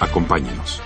Acompáñenos.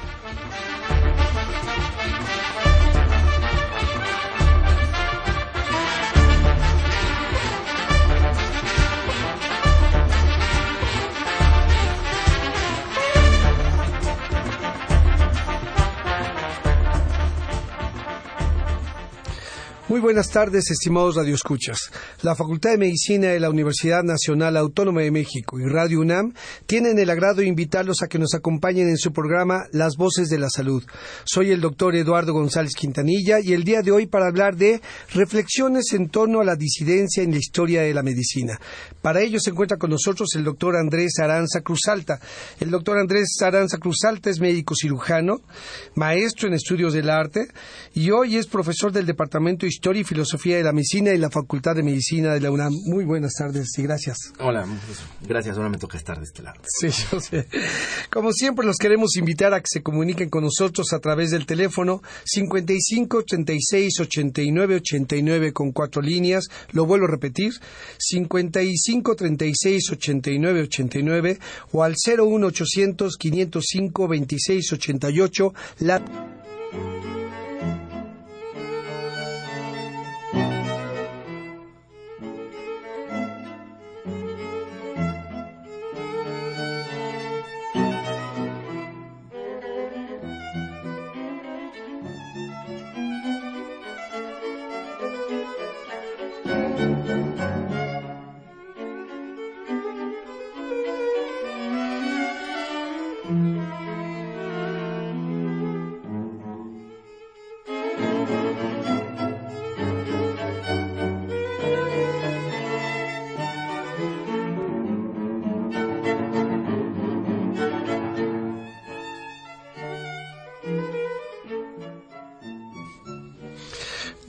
Buenas tardes, estimados radioescuchas. La Facultad de Medicina de la Universidad Nacional Autónoma de México y Radio UNAM tienen el agrado de invitarlos a que nos acompañen en su programa Las Voces de la Salud. Soy el doctor Eduardo González Quintanilla y el día de hoy para hablar de reflexiones en torno a la disidencia en la historia de la medicina. Para ello se encuentra con nosotros el doctor Andrés Aranza Cruzalta. El doctor Andrés Aranza Cruzalta es médico cirujano, maestro en estudios del arte y hoy es profesor del Departamento de Historia y Filosofía de la Medicina y la Facultad de Medicina de la UNAM. Muy buenas tardes y gracias. Hola, gracias, ahora me toca estar de este lado. Sí, yo sé. Como siempre, los queremos invitar a que se comuniquen con nosotros a través del teléfono 55 36 89 89 con cuatro líneas. Lo vuelvo a repetir: 55 36 89 89 o al 01 800 505 26 88. La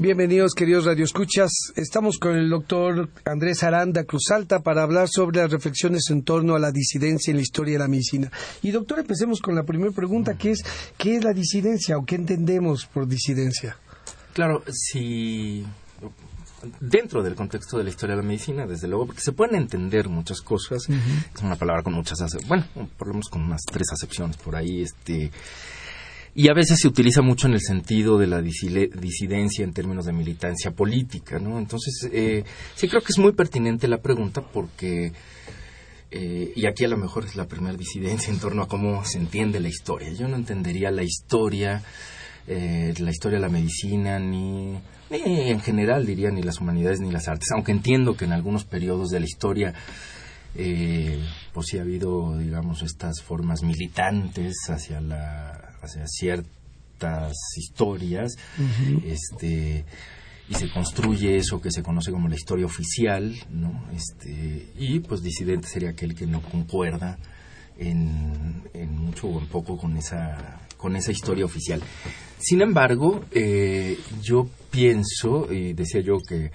Bienvenidos, queridos radioescuchas. Estamos con el doctor Andrés Aranda Cruzalta para hablar sobre las reflexiones en torno a la disidencia en la historia de la medicina. Y doctor, empecemos con la primera pregunta, que es ¿qué es la disidencia o qué entendemos por disidencia? Claro, si dentro del contexto de la historia de la medicina, desde luego, porque se pueden entender muchas cosas, es una palabra con muchas, bueno, por lo menos con unas tres acepciones por ahí, este, y a veces se utiliza mucho en el sentido de la disidencia en términos de militancia política, ¿no? Entonces, eh, sí creo que es muy pertinente la pregunta porque, eh, y aquí a lo mejor es la primera disidencia en torno a cómo se entiende la historia. Yo no entendería la historia, eh, la historia de la medicina, ni, ni en general diría ni las humanidades ni las artes, aunque entiendo que en algunos periodos de la historia eh, pues sí ha habido, digamos, estas formas militantes hacia la hacia ciertas historias, este y se construye eso que se conoce como la historia oficial, ¿no? Este y pues disidente sería aquel que no concuerda en, en mucho o en poco con esa con esa historia oficial. Sin embargo, eh, yo pienso y decía yo que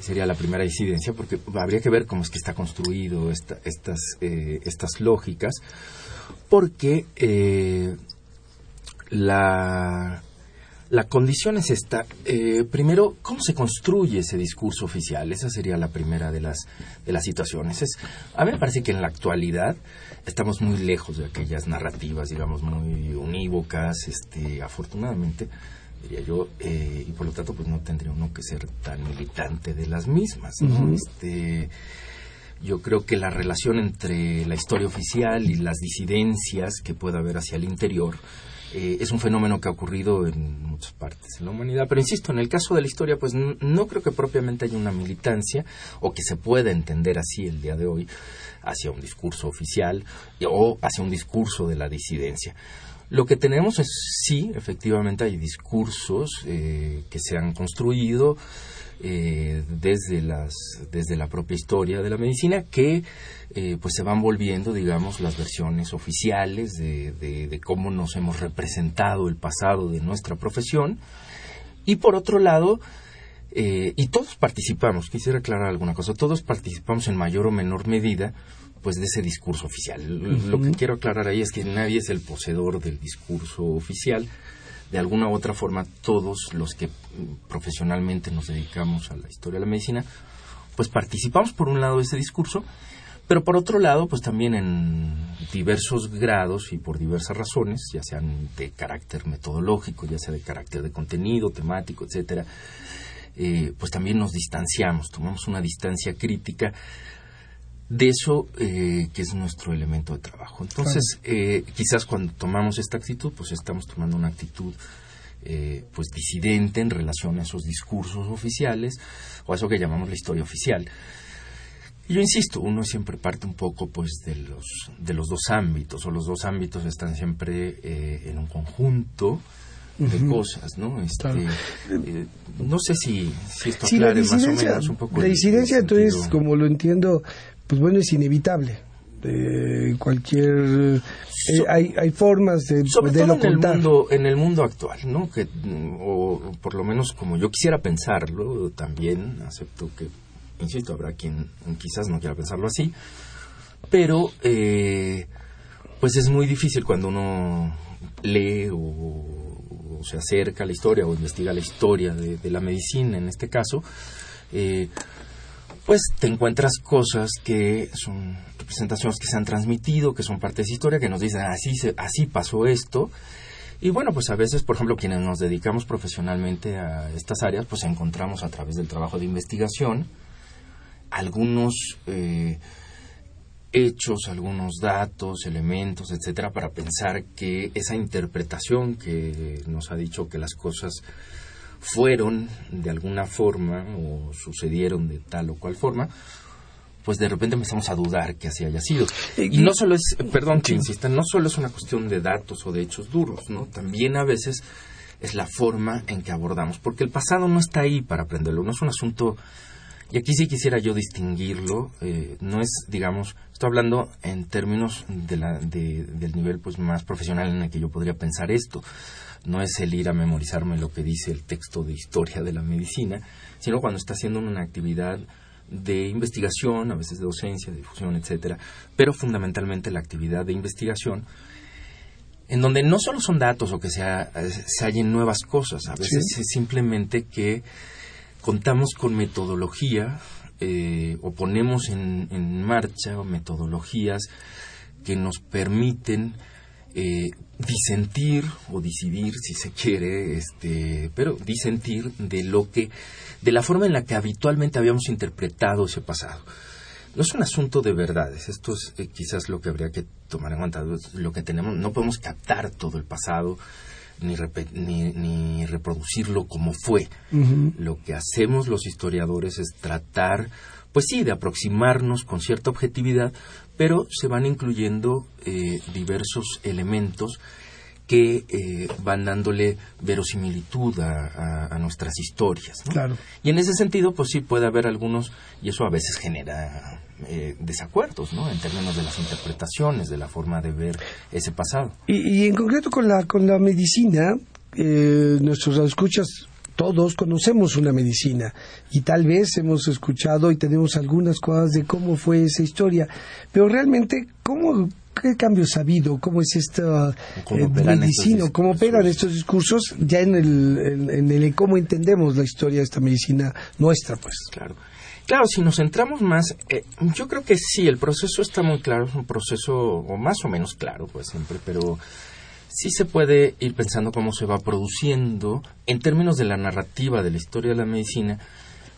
sería la primera disidencia porque habría que ver cómo es que está construido esta- estas eh, estas lógicas porque eh, la la condición es esta. Eh, primero, ¿cómo se construye ese discurso oficial? Esa sería la primera de las, de las situaciones. Es, a mí me parece que en la actualidad estamos muy lejos de aquellas narrativas, digamos, muy unívocas, este, afortunadamente, diría yo, eh, y por lo tanto, pues no tendría uno que ser tan militante de las mismas, ¿no? Este, yo creo que la relación entre la historia oficial y las disidencias que pueda haber hacia el interior eh, es un fenómeno que ha ocurrido en muchas partes de la humanidad. Pero insisto, en el caso de la historia, pues no creo que propiamente haya una militancia o que se pueda entender así el día de hoy hacia un discurso oficial o hacia un discurso de la disidencia. Lo que tenemos es, sí, efectivamente hay discursos eh, que se han construido eh, desde las desde la propia historia de la medicina que eh, pues se van volviendo digamos las versiones oficiales de, de, cómo nos hemos representado el pasado de nuestra profesión. Y por otro lado eh, y todos participamos quisiera aclarar alguna cosa todos participamos en mayor o menor medida pues de ese discurso oficial. Lo que quiero aclarar ahí es que nadie es el poseedor del discurso oficial de alguna u otra forma todos los que profesionalmente nos dedicamos a la historia de la medicina, pues participamos por un lado de ese discurso, pero por otro lado, pues también en diversos grados y por diversas razones, ya sean de carácter metodológico, ya sea de carácter de contenido, temático, etcétera, eh, pues también nos distanciamos, tomamos una distancia crítica de eso eh, que es nuestro elemento de trabajo. Entonces, eh, quizás cuando tomamos esta actitud, pues estamos tomando una actitud eh, pues disidente en relación a esos discursos oficiales o a eso que llamamos la historia oficial. Y yo insisto, uno siempre parte un poco pues de los de los dos ámbitos o los dos ámbitos están siempre en un conjunto de cosas, ¿no? Este, no sé si, si esto aclare más o menos un poco. La disidencia, entonces, como lo entiendo, pues bueno, es inevitable. de cualquier eh, hay, hay formas de, sobre de todo en el mundo en el mundo actual no que o por lo menos como yo quisiera pensarlo también acepto que insisto habrá quien quizás no quiera pensarlo así pero eh, pues es muy difícil cuando uno lee o, se acerca a la historia o investiga la historia de, de la medicina en este caso eh, pues te encuentras cosas que son representaciones que se han transmitido, que son parte de esa historia, que nos dicen así, así pasó esto. Y bueno, pues a veces, por ejemplo, quienes nos dedicamos profesionalmente a estas áreas, pues encontramos a través del trabajo de investigación algunos eh, hechos, algunos datos, elementos, etcétera, para pensar que esa interpretación que nos ha dicho que las cosas fueron de alguna forma o sucedieron de tal o cual forma, pues de repente empezamos a dudar que así haya sido. Y no solo es, perdón que insista, no solo es una cuestión de datos o de hechos duros, ¿no? También a veces es la forma en que abordamos, porque el pasado no está ahí para aprenderlo, no es un asunto, y aquí sí quisiera yo distinguirlo, eh, no es, digamos, estoy hablando en términos de la, de, del nivel pues más profesional en el que yo podría pensar esto no es el ir a memorizarme lo que dice el texto de historia de la medicina, sino cuando está haciendo una actividad de investigación, a veces de docencia, de difusión, etcétera, pero fundamentalmente la actividad de investigación en donde no solo son datos o que se, se hallen nuevas cosas, a veces es simplemente que contamos con metodología eh, o ponemos en, en marcha metodologías que nos permiten eh, disentir o decidir si se quiere este pero disentir de lo que de la forma en la que habitualmente habíamos interpretado ese pasado. No es un asunto de verdades esto es eh, quizás lo que habría que tomar en cuenta lo que tenemos no podemos captar todo el pasado ni, ni, reproducirlo como fue. Lo que hacemos los historiadores es tratar pues sí de aproximarnos con cierta objetividad pero se van incluyendo eh, diversos elementos que eh, van dándole verosimilitud a, nuestras historias. Claro. Y en ese sentido, pues sí puede haber algunos, y eso a veces genera eh, desacuerdos, ¿no? En términos de las interpretaciones, de la forma de ver ese pasado. Y, en concreto con la, con la medicina, nuestros escuchas todos conocemos una medicina y tal vez hemos escuchado y tenemos algunas cosas de cómo fue esa historia, pero realmente, ¿cómo, ¿qué cambios ha habido? ¿Cómo es esta eh, medicina? ¿Cómo operan estos discursos ya en el, en, el cómo entendemos la historia de esta medicina nuestra? pues Claro. Claro, si nos centramos más, eh, yo creo que sí, el proceso está muy claro, es un proceso, o más o menos claro, pues siempre, pero sí se puede ir pensando cómo se va produciendo, en términos de la narrativa de la historia de la medicina,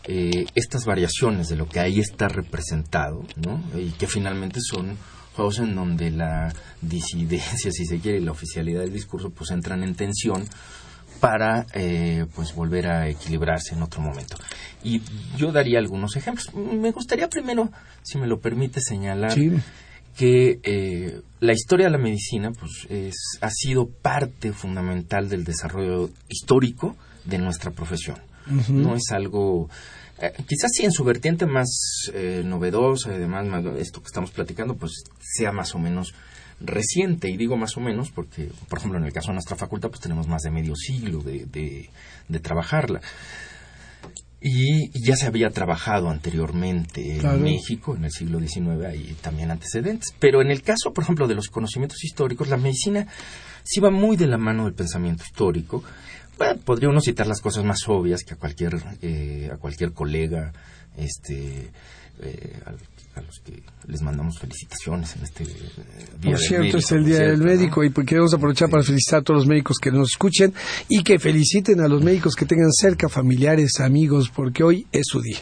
eh, estas variaciones de lo que ahí está representado, ¿no? Y que finalmente son juegos en donde la disidencia, si se quiere, y la oficialidad del discurso, pues entran en tensión para eh, pues volver a equilibrarse en otro momento. Y yo daría algunos ejemplos. Me gustaría primero, si me lo permite, señalar que eh, la historia de la medicina pues, ha sido parte fundamental del desarrollo histórico de nuestra profesión. No es algo... eh, quizás sí en su vertiente más eh, novedosa y demás, más- esto que estamos platicando, pues sea más o menos reciente. Y digo más o menos porque, por ejemplo, en el caso de nuestra facultad, pues tenemos más de medio siglo de, de, de trabajarla. Y ya se había trabajado anteriormente Claro. en México, en el siglo XIX, hay también antecedentes. Pero en el caso, por ejemplo, de los conocimientos históricos, la medicina sí va muy de la mano del pensamiento histórico. Bueno, podría uno citar las cosas más obvias que a cualquier, eh, a cualquier colega, este, eh, al- a, los que les mandamos felicitaciones en este eh, día Por cierto, médico, es el Día del cierto, ¿no? Médico y pues queremos aprovechar para felicitar a todos los médicos que nos escuchen y que feliciten a los médicos que tengan cerca, familiares, amigos, porque hoy es su día.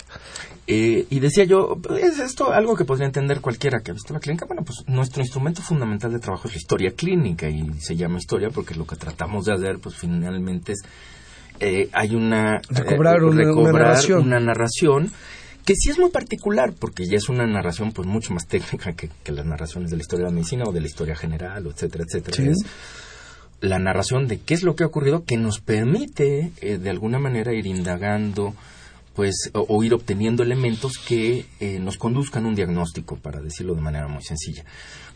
Eh, y decía yo, ¿es esto algo que podría entender cualquiera que ha visto la clínica? Bueno, pues nuestro instrumento fundamental de trabajo es la historia clínica y se llama historia porque lo que tratamos de hacer, pues finalmente es, eh, hay una... Recobrar eh, una- una recobrar narración. una narración que sí es muy particular porque ya es una narración pues mucho más técnica que, que las narraciones de la historia de la medicina o de la historia general, etcétera, etcétera. Sí. Es la narración de qué es lo que ha ocurrido que nos permite eh, de alguna manera ir indagando pues o, o ir obteniendo elementos que eh, nos conduzcan a un diagnóstico para decirlo de manera muy sencilla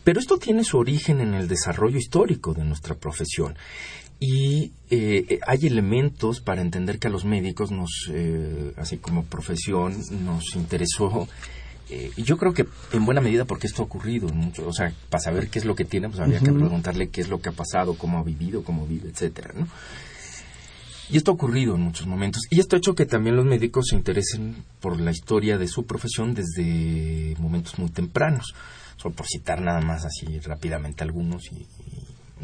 pero esto tiene su origen en el desarrollo histórico de nuestra profesión y eh, eh, hay elementos para entender que a los médicos nos eh, así como profesión nos interesó eh, y yo creo que en buena medida porque esto ha ocurrido mucho, o sea, para saber qué es lo que tiene, pues había que preguntarle qué es lo que ha pasado, cómo ha vivido, cómo vive, etcétera, ¿no? Y esto ha ocurrido en muchos momentos. Y esto ha hecho que también los médicos se interesen por la historia de su profesión desde momentos muy tempranos. Solo por citar nada más así rápidamente algunos y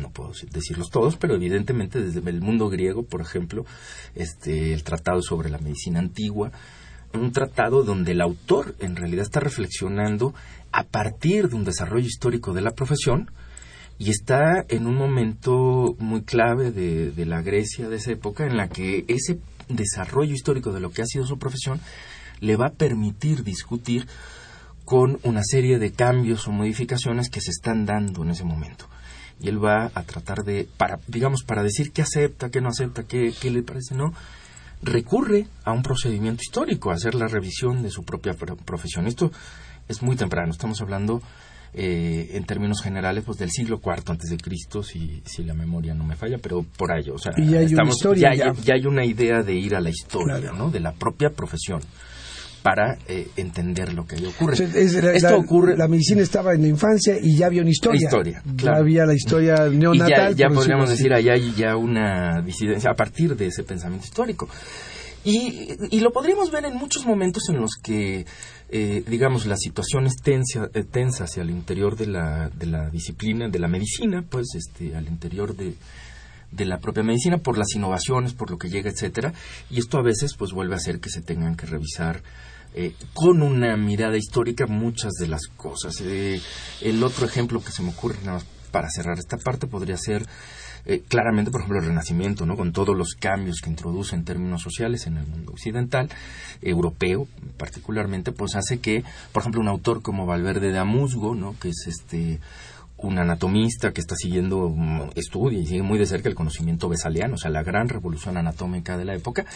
no puedo decirlos todos, pero evidentemente desde el mundo griego, por ejemplo, este el tratado sobre la medicina antigua, un tratado donde el autor en realidad está reflexionando a partir de un desarrollo histórico de la profesión y está en un momento muy clave de, de la Grecia de esa época en la que ese desarrollo histórico de lo que ha sido su profesión le va a permitir discutir con una serie de cambios o modificaciones que se están dando en ese momento. Y él va a tratar de, para, digamos, para decir qué acepta, qué no acepta, qué, qué le parece, no, recurre a un procedimiento histórico, a hacer la revisión de su propia pro- profesión. Esto es muy temprano, estamos hablando eh, en términos generales pues del siglo IV antes de Cristo, si, si la memoria no me falla, pero por ahí, o sea, Y ya hay una historia, ya, ya. hay- ya hay una idea de ir a la historia, Claro. ¿no? De la propia profesión para eh, entender lo que ahí ocurre. Es la, Esto la- ocurre la medicina estaba en la infancia y ya había una historia. Historia, Ya claro. había la historia y ya, neonatal. ya por podríamos decir, ahí hay ya una disidencia a partir de ese pensamiento histórico. Y, y lo podríamos ver en muchos momentos en los que, eh, digamos, la situación es tensa, eh, tensa hacia el interior de la, de la disciplina, de la medicina, pues, este, al interior de, de la propia medicina, por las innovaciones, por lo que llega, etcétera. Y esto a veces, pues, vuelve a hacer que se tengan que revisar eh, con una mirada histórica muchas de las cosas. Eh, el otro ejemplo que se me ocurre, nada más para cerrar esta parte, podría ser eh, claramente, por ejemplo, el Renacimiento, ¿no? Con todos los cambios que introduce en términos sociales en el mundo occidental, europeo particularmente, pues hace que, por ejemplo, un autor como Valverde de Amusgo, ¿no? Que es este un anatomista que está siguiendo, mm, estudia y sigue muy de cerca el conocimiento besaliano, o sea, la gran revolución anatómica de la época,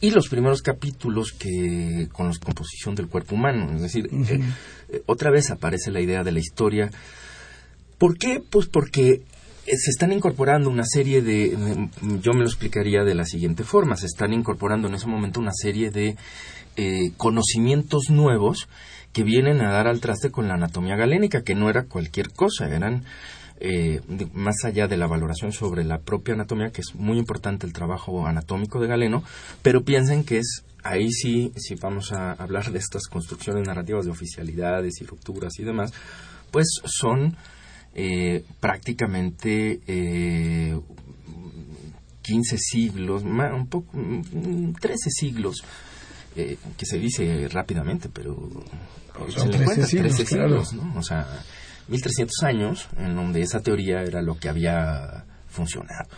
y los primeros capítulos que con la composición del cuerpo humano, es decir, eh, eh, otra vez aparece la idea de la historia. ¿Por qué? Pues porque eh, se están incorporando una serie de, de- yo me lo explicaría de la siguiente forma, se están incorporando en ese momento una serie de eh, conocimientos nuevos que vienen a dar al traste con la anatomía galénica, que no era cualquier cosa, eran eh, más allá de la valoración sobre la propia anatomía, que es muy importante el trabajo anatómico de Galeno, pero piensen que es ahí sí, si vamos a hablar de estas construcciones narrativas de oficialidades y rupturas y demás, pues son eh, prácticamente eh, 15 siglos, un poco, mm, 13 siglos, eh, que se dice rápidamente, pero échenle 13 cuenta, siglos, 13 claro. ¿no? O sea, 1300 años en donde esa teoría era lo que había funcionado.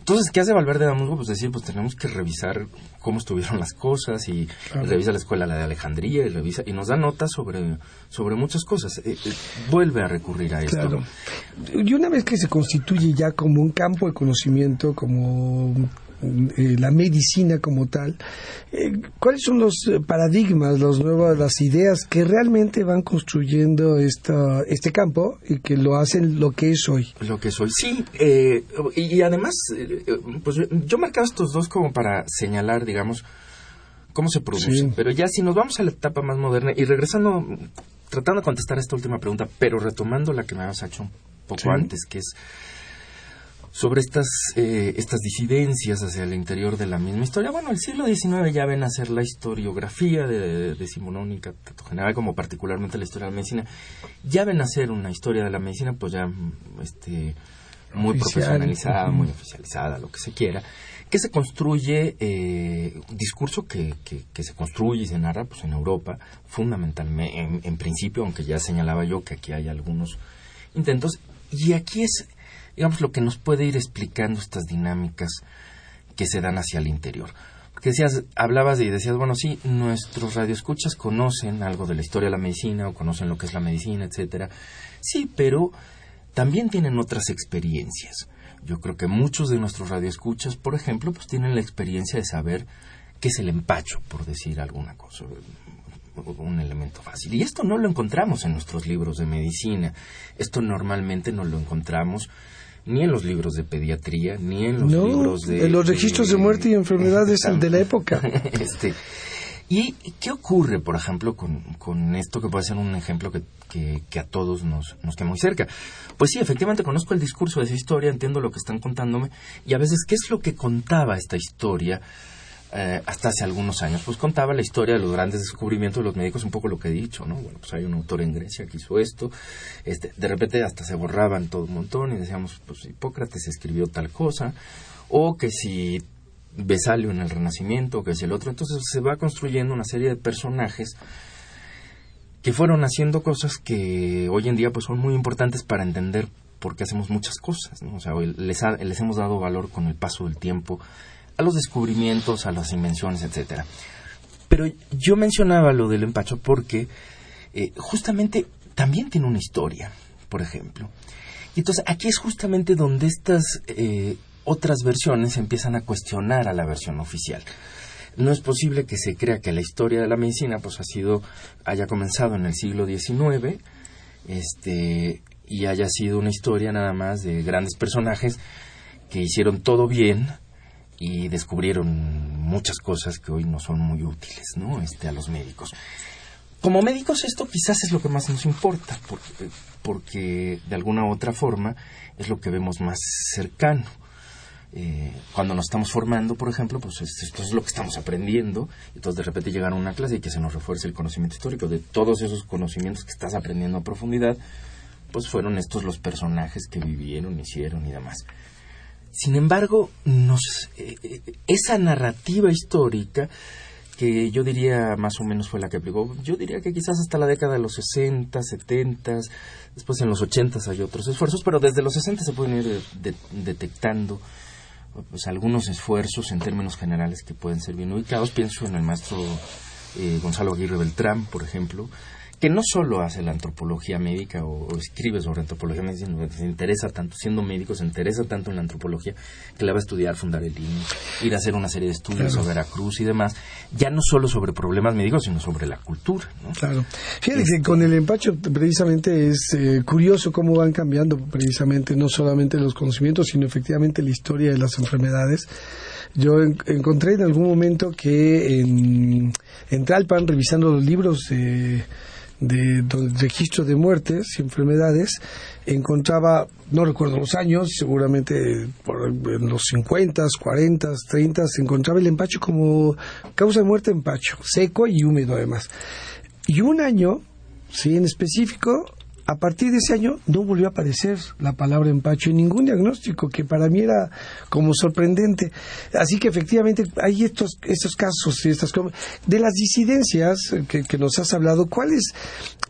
Entonces, ¿qué hace Valverde de Amusgo? Pues decir, pues tenemos que revisar cómo estuvieron las cosas y Claro. revisa la escuela la de Alejandría y revisa y nos da notas sobre sobre muchas cosas. Eh, eh, vuelve a recurrir a esto. Claro. Y una vez que se constituye ya como un campo de conocimiento, como eh, la medicina como tal. Eh, ¿Cuáles son los eh, paradigmas, los nuevos, las ideas que realmente van construyendo esta, este campo y que lo hacen lo que es hoy? Lo que es hoy, sí. eh, y, además, eh, pues yo marcaba estos dos como para señalar, digamos, cómo se produce. Sí. Pero ya si nos vamos a la etapa más moderna y regresando, tratando de contestar esta última pregunta, pero retomando la que me habías hecho un poco Sí. antes, que es sobre estas, eh, estas disidencias hacia el interior de la misma historia. Bueno, el siglo XIX ya ven a ser la historiografía de decimonónica, tanto general como particularmente la historia de la medicina, ya ven a ser una historia de la medicina, pues ya este, muy Oficial. profesionalizada, muy oficializada, lo que se quiera, que se construye, eh, un discurso que, que, que se construye y se narra pues, en Europa, fundamentalmente, en, en principio, aunque ya señalaba yo que aquí hay algunos intentos, y aquí es, digamos, lo que nos puede ir explicando estas dinámicas que se dan hacia el interior. Porque decías, hablabas y decías, bueno, sí, nuestros radioescuchas conocen algo de la historia de la medicina o conocen lo que es la medicina, etcétera. Sí, pero también tienen otras experiencias. Yo creo que muchos de nuestros radioescuchas, por ejemplo, pues tienen la experiencia de saber qué es el empacho, por decir alguna cosa, un elemento fácil. Y esto no lo encontramos en nuestros libros de medicina. Esto normalmente no lo encontramos ni en los libros de pediatría, ni en los No, libros de... en los registros de muerte y enfermedades de la época. este, ¿Y qué ocurre, por ejemplo, con, con esto que puede ser un ejemplo que, que, que a todos nos, nos queda muy cerca? Pues sí, efectivamente conozco el discurso de esa historia, entiendo lo que están contándome, y a veces, ¿qué es lo que contaba esta historia eh, hasta hace algunos años? Pues contaba la historia de los grandes descubrimientos de los médicos, un poco lo que he dicho, ¿no? Bueno, pues hay un autor en Grecia que hizo esto, este, de repente hasta se borraban todo un montón y decíamos, pues Hipócrates escribió tal cosa, o que si Besalio en el Renacimiento, que es el otro. Entonces se va construyendo una serie de personajes que fueron haciendo cosas que hoy en día pues son muy importantes para entender por qué hacemos muchas cosas. ¿no? O sea, hoy les, ha- les hemos dado valor con el paso del tiempo a los descubrimientos, a las invenciones, etcétera. Pero yo mencionaba lo del empacho porque eh, justamente también tiene una historia, por ejemplo. Y entonces aquí es justamente donde estas eh, otras versiones empiezan a cuestionar a la versión oficial. No es posible que se crea que la historia de la medicina pues ha sido haya comenzado en el siglo XIX este y haya sido una historia nada más de grandes personajes que hicieron todo bien y descubrieron muchas cosas que hoy no son muy útiles, ¿no? Este a los médicos. Como médicos esto quizás es lo que más nos importa, porque, porque de alguna u otra forma es lo que vemos más cercano. Eh, cuando nos estamos formando, por ejemplo, pues es- esto es lo que estamos aprendiendo, entonces de repente llegar a una clase y que se nos refuerce el conocimiento histórico de todos esos conocimientos que estás aprendiendo a profundidad, pues fueron estos los personajes que vivieron, hicieron y demás. Sin embargo, eh, eh, esa narrativa histórica que yo diría más o menos fue la que aplicó, yo diría que quizás hasta la década de los 60, 70, después en los 80 hay otros esfuerzos, pero desde los 60 se pueden ir de- detectando pues algunos esfuerzos en términos generales que pueden ser bien ubicados. Pienso en el maestro eh, Gonzalo Aguirre Beltrán, por ejemplo, que no solo hace la antropología médica o, o escribe sobre antropología médica, sino que se interesa tanto, siendo médico, se interesa tanto en la antropología que le va a estudiar, fundar el INE, ir a hacer una serie de estudios sobre Veracruz y demás, ya no solo sobre problemas médicos, sino sobre la cultura. ¿no? Claro. Fíjate que con el empacho precisamente es eh, curioso cómo van cambiando precisamente no solamente los conocimientos, sino efectivamente la historia de las enfermedades. Yo en- encontré en algún momento que en, en Tlalpan, revisando los libros de, de, registro de muertes y enfermedades, encontraba, no recuerdo los años, seguramente por en los 50, 40, 30, se encontraba el empacho como causa de muerte empacho, seco y húmedo además. Y un año, sí, en específico, a partir de ese año no volvió a aparecer la palabra empacho en ningún diagnóstico, que para mí era como sorprendente. Así que efectivamente hay estos, estos casos y estas de las disidencias que, que nos has hablado, ¿cuáles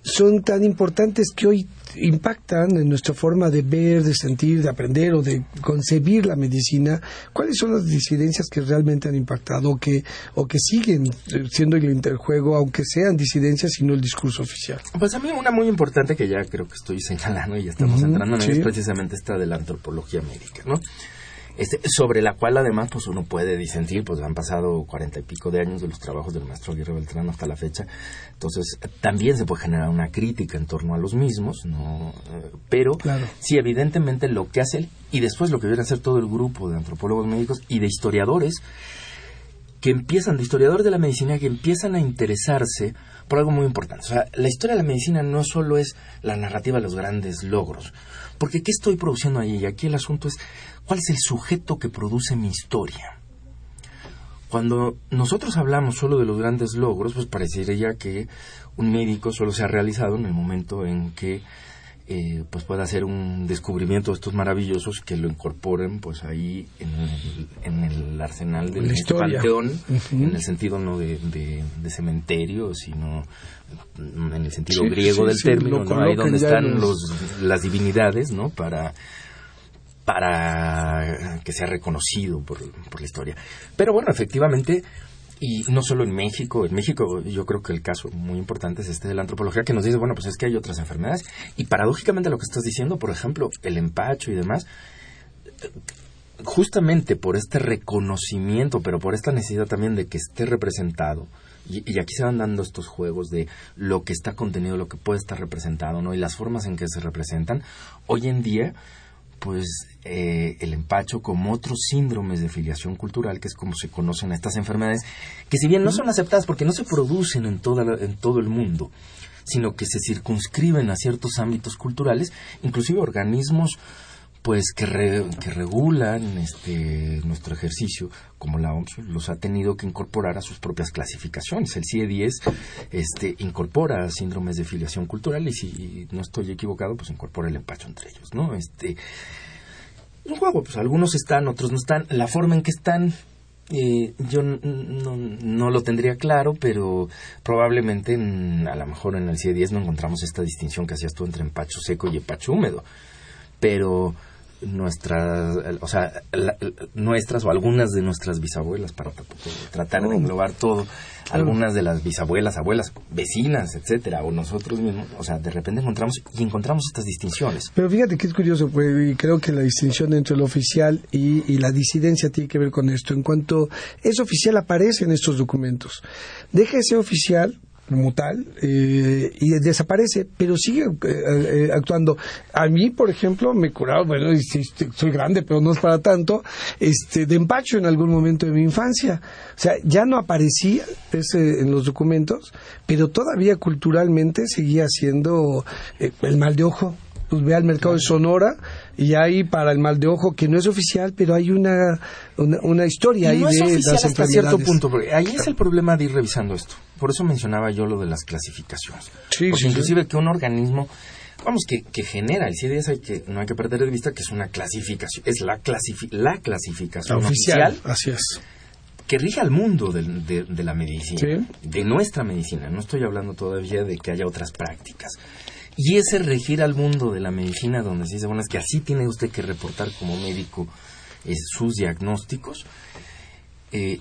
son tan importantes que hoy impactan en nuestra forma de ver, de sentir, de aprender o de concebir la medicina? ¿Cuáles son las disidencias que realmente han impactado o que, o que siguen siendo el interjuego, aunque sean disidencias y no el discurso oficial? Pues a mí una muy importante que ya creo que estoy señalando y ya estamos entrando en sí. es precisamente esta de la antropología médica, ¿no? Este, sobre la cual además pues uno puede disentir, pues han pasado cuarenta y pico de años de los trabajos del maestro Aguirre Beltrán hasta la fecha, entonces también se puede generar una crítica en torno a los mismos, no, Eh, pero Claro. sí evidentemente lo que hace él y después lo que viene a hacer todo el grupo de antropólogos médicos y de historiadores que empiezan, de historiadores de la medicina, que empiezan a interesarse por algo muy importante. O sea, la historia de la medicina no solo es la narrativa de los grandes logros, porque ¿qué estoy produciendo ahí? Y aquí el asunto es, ¿cuál es el sujeto que produce mi historia? Cuando nosotros hablamos solo de los grandes logros, pues parecería que un médico solo se ha realizado en el momento en que eh, pues pueda hacer un descubrimiento de estos maravillosos que lo incorporen pues ahí en el, en el arsenal del panteón en el sentido no de, de- de cementerio sino en el sentido Sí, griego sí, del sí, término ahí donde están los- los, las divinidades no para para que sea reconocido por, por la historia. Pero bueno, efectivamente, y no solo en México, en México yo creo que el caso muy importante es este de la antropología que nos dice, bueno, pues es que hay otras enfermedades. Y paradójicamente lo que estás diciendo, por ejemplo, el empacho y demás, justamente por este reconocimiento, pero por esta necesidad también de que esté representado, y, y aquí se van dando estos juegos de lo que está contenido, lo que puede estar representado, ¿no? Y las formas en que se representan. Hoy en día, pues eh, el empacho como otros síndromes de filiación cultural, que es como se conocen a estas enfermedades, que si bien no son aceptadas porque no se producen en, toda la- en todo el mundo, sino que se circunscriben a ciertos ámbitos culturales, inclusive organismos pues que, re- que regulan este nuestro ejercicio como la OMS los ha tenido que incorporar a sus propias clasificaciones. El CIE-10 este incorpora síndromes de filiación cultural y si no estoy equivocado pues incorpora el empacho entre ellos no este es un juego pues algunos están otros no están. La forma en que están eh, yo no, no lo tendría claro, pero probablemente en- a lo mejor en el CIE-10 no encontramos esta distinción que hacías tú entre empacho seco y empacho húmedo. Pero nuestras, o sea, la- nuestras o algunas de nuestras bisabuelas, para tampoco tratar de Oh. englobar todo, algunas de las bisabuelas, abuelas, vecinas, etcétera, o nosotros mismos, o sea, de repente encontramos y encontramos estas distinciones. Pero fíjate que es curioso, pues, y creo que la distinción entre lo oficial y, y la disidencia tiene que ver con esto. En cuanto es oficial, aparece en estos documentos. Deja de ser oficial como tal eh, y desaparece, pero sigue eh, eh, actuando. A mí, por ejemplo, me he curado, bueno, soy grande, pero no es para tanto, este, de empacho en algún momento de mi infancia. O sea, ya no aparecía ese en los documentos, pero todavía culturalmente seguía siendo eh, el mal de ojo pues ve al mercado de Sonora y hay para el mal de ojo que no es oficial, pero hay una, una, una historia ahí es de oficial las hasta cierto punto, porque ahí es el problema de ir revisando esto. Por eso mencionaba yo lo de las clasificaciones. Sí, porque sí, inclusive que un organismo, vamos, que, que genera el CIDS, hay que, no hay que perder de vista que es una clasificación, es la, clasifi- la clasificación La oficial, Así es. que rige al mundo de, de la medicina, Sí. de nuestra medicina. No estoy hablando todavía de que haya otras prácticas. Y ese regir al mundo de la medicina, donde se dice, bueno, es que así tiene usted que reportar como médico eh, sus diagnósticos, eh,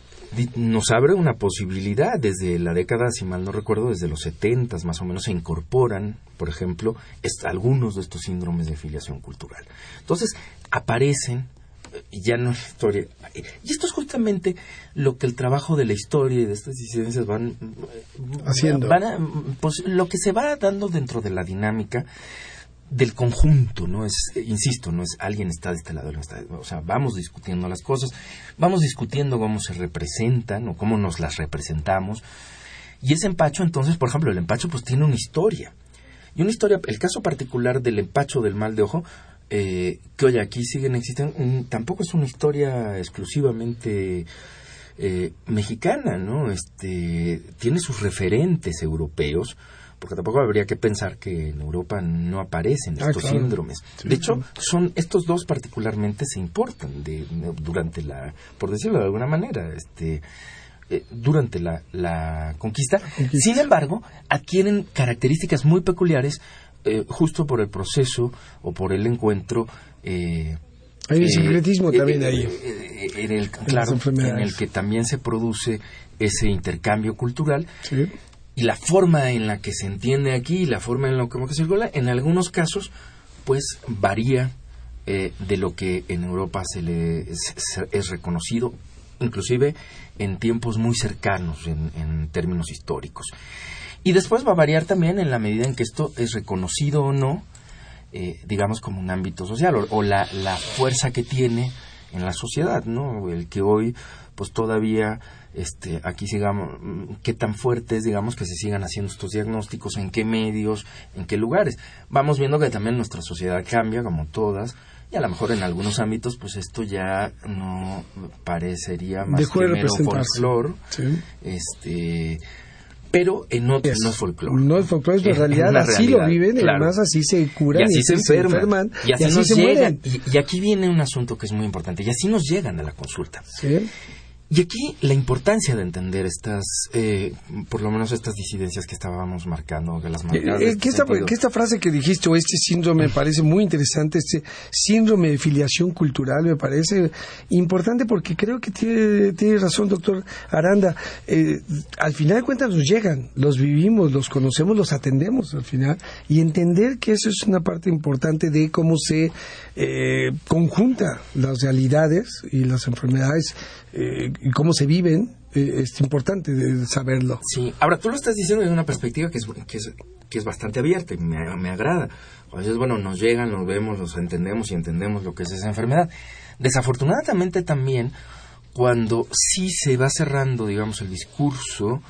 nos abre una posibilidad. Desde la década, si mal no recuerdo, desde los 70 más o menos se incorporan, por ejemplo, algunos de estos síndromes de filiación cultural. Entonces, aparecen ya no es historia. Y esto es justamente lo que el trabajo de la historia y de estas disidencias van eh, Haciendo. van a- pues lo que se va dando dentro de la dinámica del conjunto, no es, eh, insisto, no es alguien está de este lado, alguien está o sea, vamos discutiendo las cosas, vamos discutiendo cómo se representan o cómo nos las representamos. Y ese empacho, entonces, por ejemplo, el empacho pues tiene una historia. Y una historia, el caso particular del empacho del mal de ojo, eh, que hoy aquí siguen existiendo, tampoco es una historia exclusivamente eh, mexicana, ¿no? Este, tiene sus referentes europeos, porque tampoco habría que pensar que en Europa no aparecen Ah, estos claro. síndromes. Sí, de hecho, son estos dos particularmente se importan de, durante la, por decirlo de alguna manera, este, eh, durante la, la conquista. conquista. Sin embargo, adquieren características muy peculiares eh, justo por el proceso o por el encuentro. eh, Hay un eh, sincretismo eh, también eh, ahí. en el, claro, en el que también se produce ese intercambio cultural Sí. y la forma en la que se entiende aquí y la forma en la que, que circula, en algunos casos, pues varía eh, de lo que en Europa se le es, es reconocido, inclusive en tiempos muy cercanos en, en términos históricos. Y después va a variar también en la medida en que esto es reconocido o no, eh, digamos, como un ámbito social, o, o la, la fuerza que tiene en la sociedad, ¿no? El que hoy, pues todavía, este, aquí sigamos, qué tan fuerte es, digamos, que se sigan haciendo estos diagnósticos, en qué medios, en qué lugares. Vamos viendo que también nuestra sociedad cambia, como todas, y a lo mejor en algunos ámbitos, pues esto ya no parecería más Dejó que de mero folclore, Sí. este, pero en otros no es folclore. No es folclore, es la realidad, así lo viven, y además así se curan y así se enferman, y así, se llegan. mueren. Y, y aquí viene un asunto que es muy importante, y así nos llegan a la consulta. Sí. Y aquí la importancia de entender estas, eh, por lo menos estas disidencias que estábamos marcando, de las marcadas de Eh, este que, esta, sentido. que esta frase que dijiste, o este síndrome, me parece muy interesante, este síndrome de filiación cultural, me parece importante porque creo que tiene, tiene razón, doctor Aranda. Eh, al final de cuentas nos llegan, los vivimos, los conocemos, los atendemos al final, y entender que eso es una parte importante de cómo se eh, conjunta las realidades y las enfermedades eh, y cómo se viven, eh, es importante de saberlo. Sí, ahora tú lo estás diciendo desde una perspectiva que es, que es, que es bastante abierta y me, me agrada. A veces, bueno, nos llegan, nos vemos, los entendemos y entendemos lo que es esa enfermedad. Desafortunadamente también, cuando sí se va cerrando, digamos, el discurso,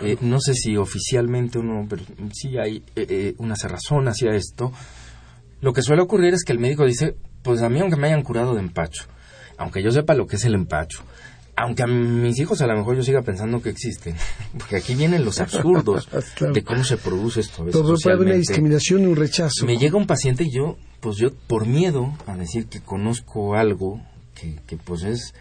eh, no sé si oficialmente o no, pero sí hay eh, eh, una cerrazón hacia esto, lo que suele ocurrir es que el médico dice, pues a mí aunque me hayan curado de empacho, aunque yo sepa lo que es el empacho, aunque a mis hijos a lo mejor yo siga pensando que existen, porque aquí vienen los absurdos Claro. de cómo se produce esto Pero puede haber una discriminación y un rechazo. Me llega un paciente y yo, pues yo por miedo a decir que conozco algo que, que pues es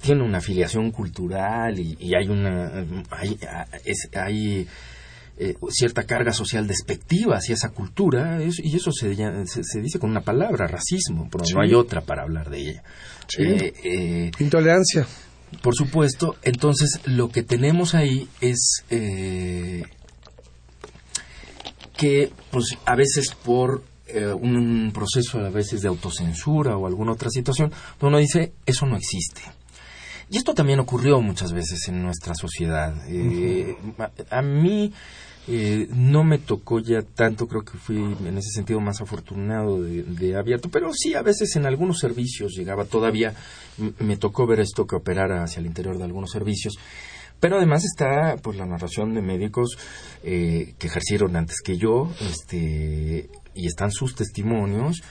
tiene una afiliación cultural y, y hay una hay, es- hay, eh, cierta carga social despectiva hacia esa cultura es- y eso se, se, se dice con una palabra racismo pero Sí. no hay otra para hablar de ella Sí. Eh, eh, Intolerancia. por supuesto, entonces lo que tenemos ahí es eh, que, pues, a veces por eh, un proceso a veces de autocensura o alguna otra situación, uno dice, eso no existe. Y esto también ocurrió muchas veces en nuestra sociedad. Eh, a, a mí eh, no me tocó ya tanto, creo que fui en ese sentido más afortunado de, de abierto, pero sí a veces en algunos servicios llegaba todavía, me tocó ver esto que operara hacia el interior de algunos servicios. Pero además está pues la narración de médicos eh, que ejercieron antes que yo, este, y están sus testimonios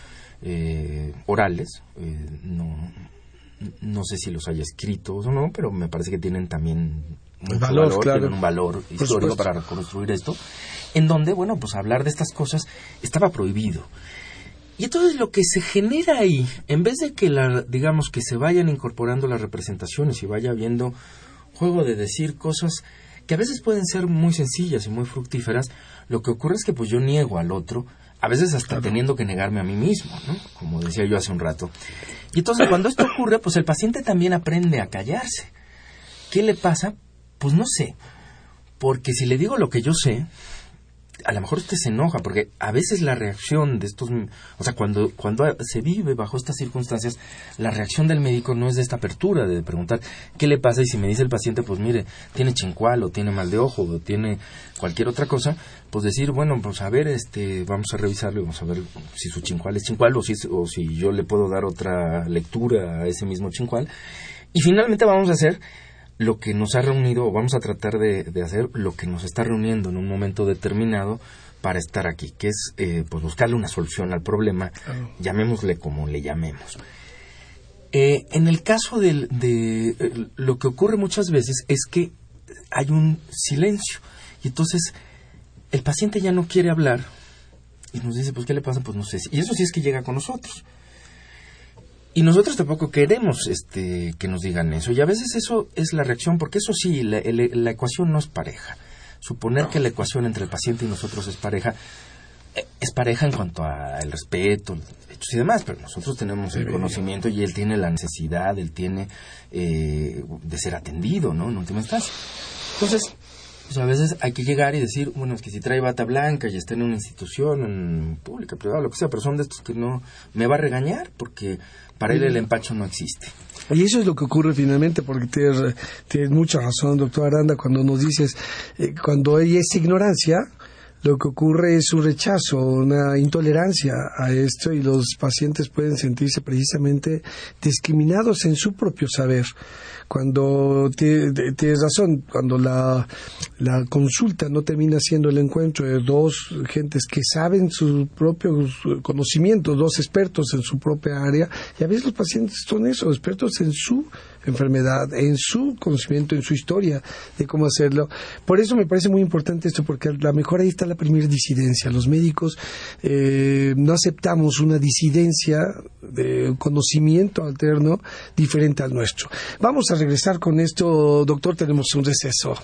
eh, orales. eh, no, no sé si los haya escritos o no, pero me parece que tienen también mucho Valor, valor, claro. tienen un valor histórico para reconstruir esto, en donde, bueno, pues hablar de estas cosas estaba prohibido. Y entonces lo que se genera ahí, en vez de que la, digamos que se vayan incorporando las representaciones y vaya habiendo juego de decir cosas que a veces pueden ser muy sencillas y muy fructíferas, lo que ocurre es que pues yo niego al otro, a veces hasta teniendo que negarme a mí mismo, ¿no? Como decía yo hace un rato. Y entonces cuando esto ocurre, pues el paciente también aprende a callarse. ¿Qué le pasa? Pues no sé. Porque si le digo lo que yo sé, a lo mejor usted se enoja, porque a veces la reacción de estos, o sea, cuando, cuando se vive bajo estas circunstancias, la reacción del médico no es de esta apertura, de preguntar qué le pasa y si me dice el paciente, pues mire, tiene chincual o tiene mal de ojo o tiene cualquier otra cosa, pues decir, bueno, pues a ver, este, vamos a revisarlo y vamos a ver si su chincual es chincual o si, o si yo le puedo dar otra lectura a ese mismo chincual. Y finalmente vamos a hacer lo que nos ha reunido, o vamos a tratar de, de hacer lo que nos está reuniendo en un momento determinado para estar aquí, que es eh, pues buscarle una solución al problema, llamémosle como le llamemos. Eh, en el caso del- de, eh, lo que ocurre muchas veces es que hay un silencio y entonces el paciente ya no quiere hablar y nos dice, pues ¿qué le pasa? Pues no sé. Y eso sí es que llega con nosotros. Y nosotros tampoco queremos este, que nos digan eso. Y a veces eso es la reacción, porque eso sí, la, el- la ecuación no es pareja. Suponer que la ecuación entre el paciente y nosotros es pareja, eh, es pareja en cuanto al respeto, los derechos y demás, pero nosotros tenemos el conocimiento y él tiene la necesidad, él tiene eh, de ser atendido, ¿no? En última instancia. Entonces, Pues a veces hay que llegar y decir, bueno, es que si trae bata blanca y está en una institución en pública, privada, lo que sea, pero son de estos que no me va a regañar porque para él el empacho no existe. Y eso es lo que ocurre finalmente, porque tienes, tienes mucha razón, doctor Aranda, cuando nos dices, eh, cuando hay esta ignorancia, lo que ocurre es un rechazo, una intolerancia a esto y los pacientes pueden sentirse precisamente discriminados en su propio saber. Cuando tienes razón, cuando la, la consulta no termina siendo el encuentro de dos gentes que saben sus propios conocimientos, dos expertos en su propia área, y a veces los pacientes son eso, expertos en su enfermedad, en su conocimiento, en su historia de cómo hacerlo. Por eso me parece muy importante esto, porque a lo mejor ahí está la primera disidencia. Los médicos eh, no aceptamos una disidencia de conocimiento alterno diferente al nuestro. Vamos a regresar con esto, doctor, tenemos un receso.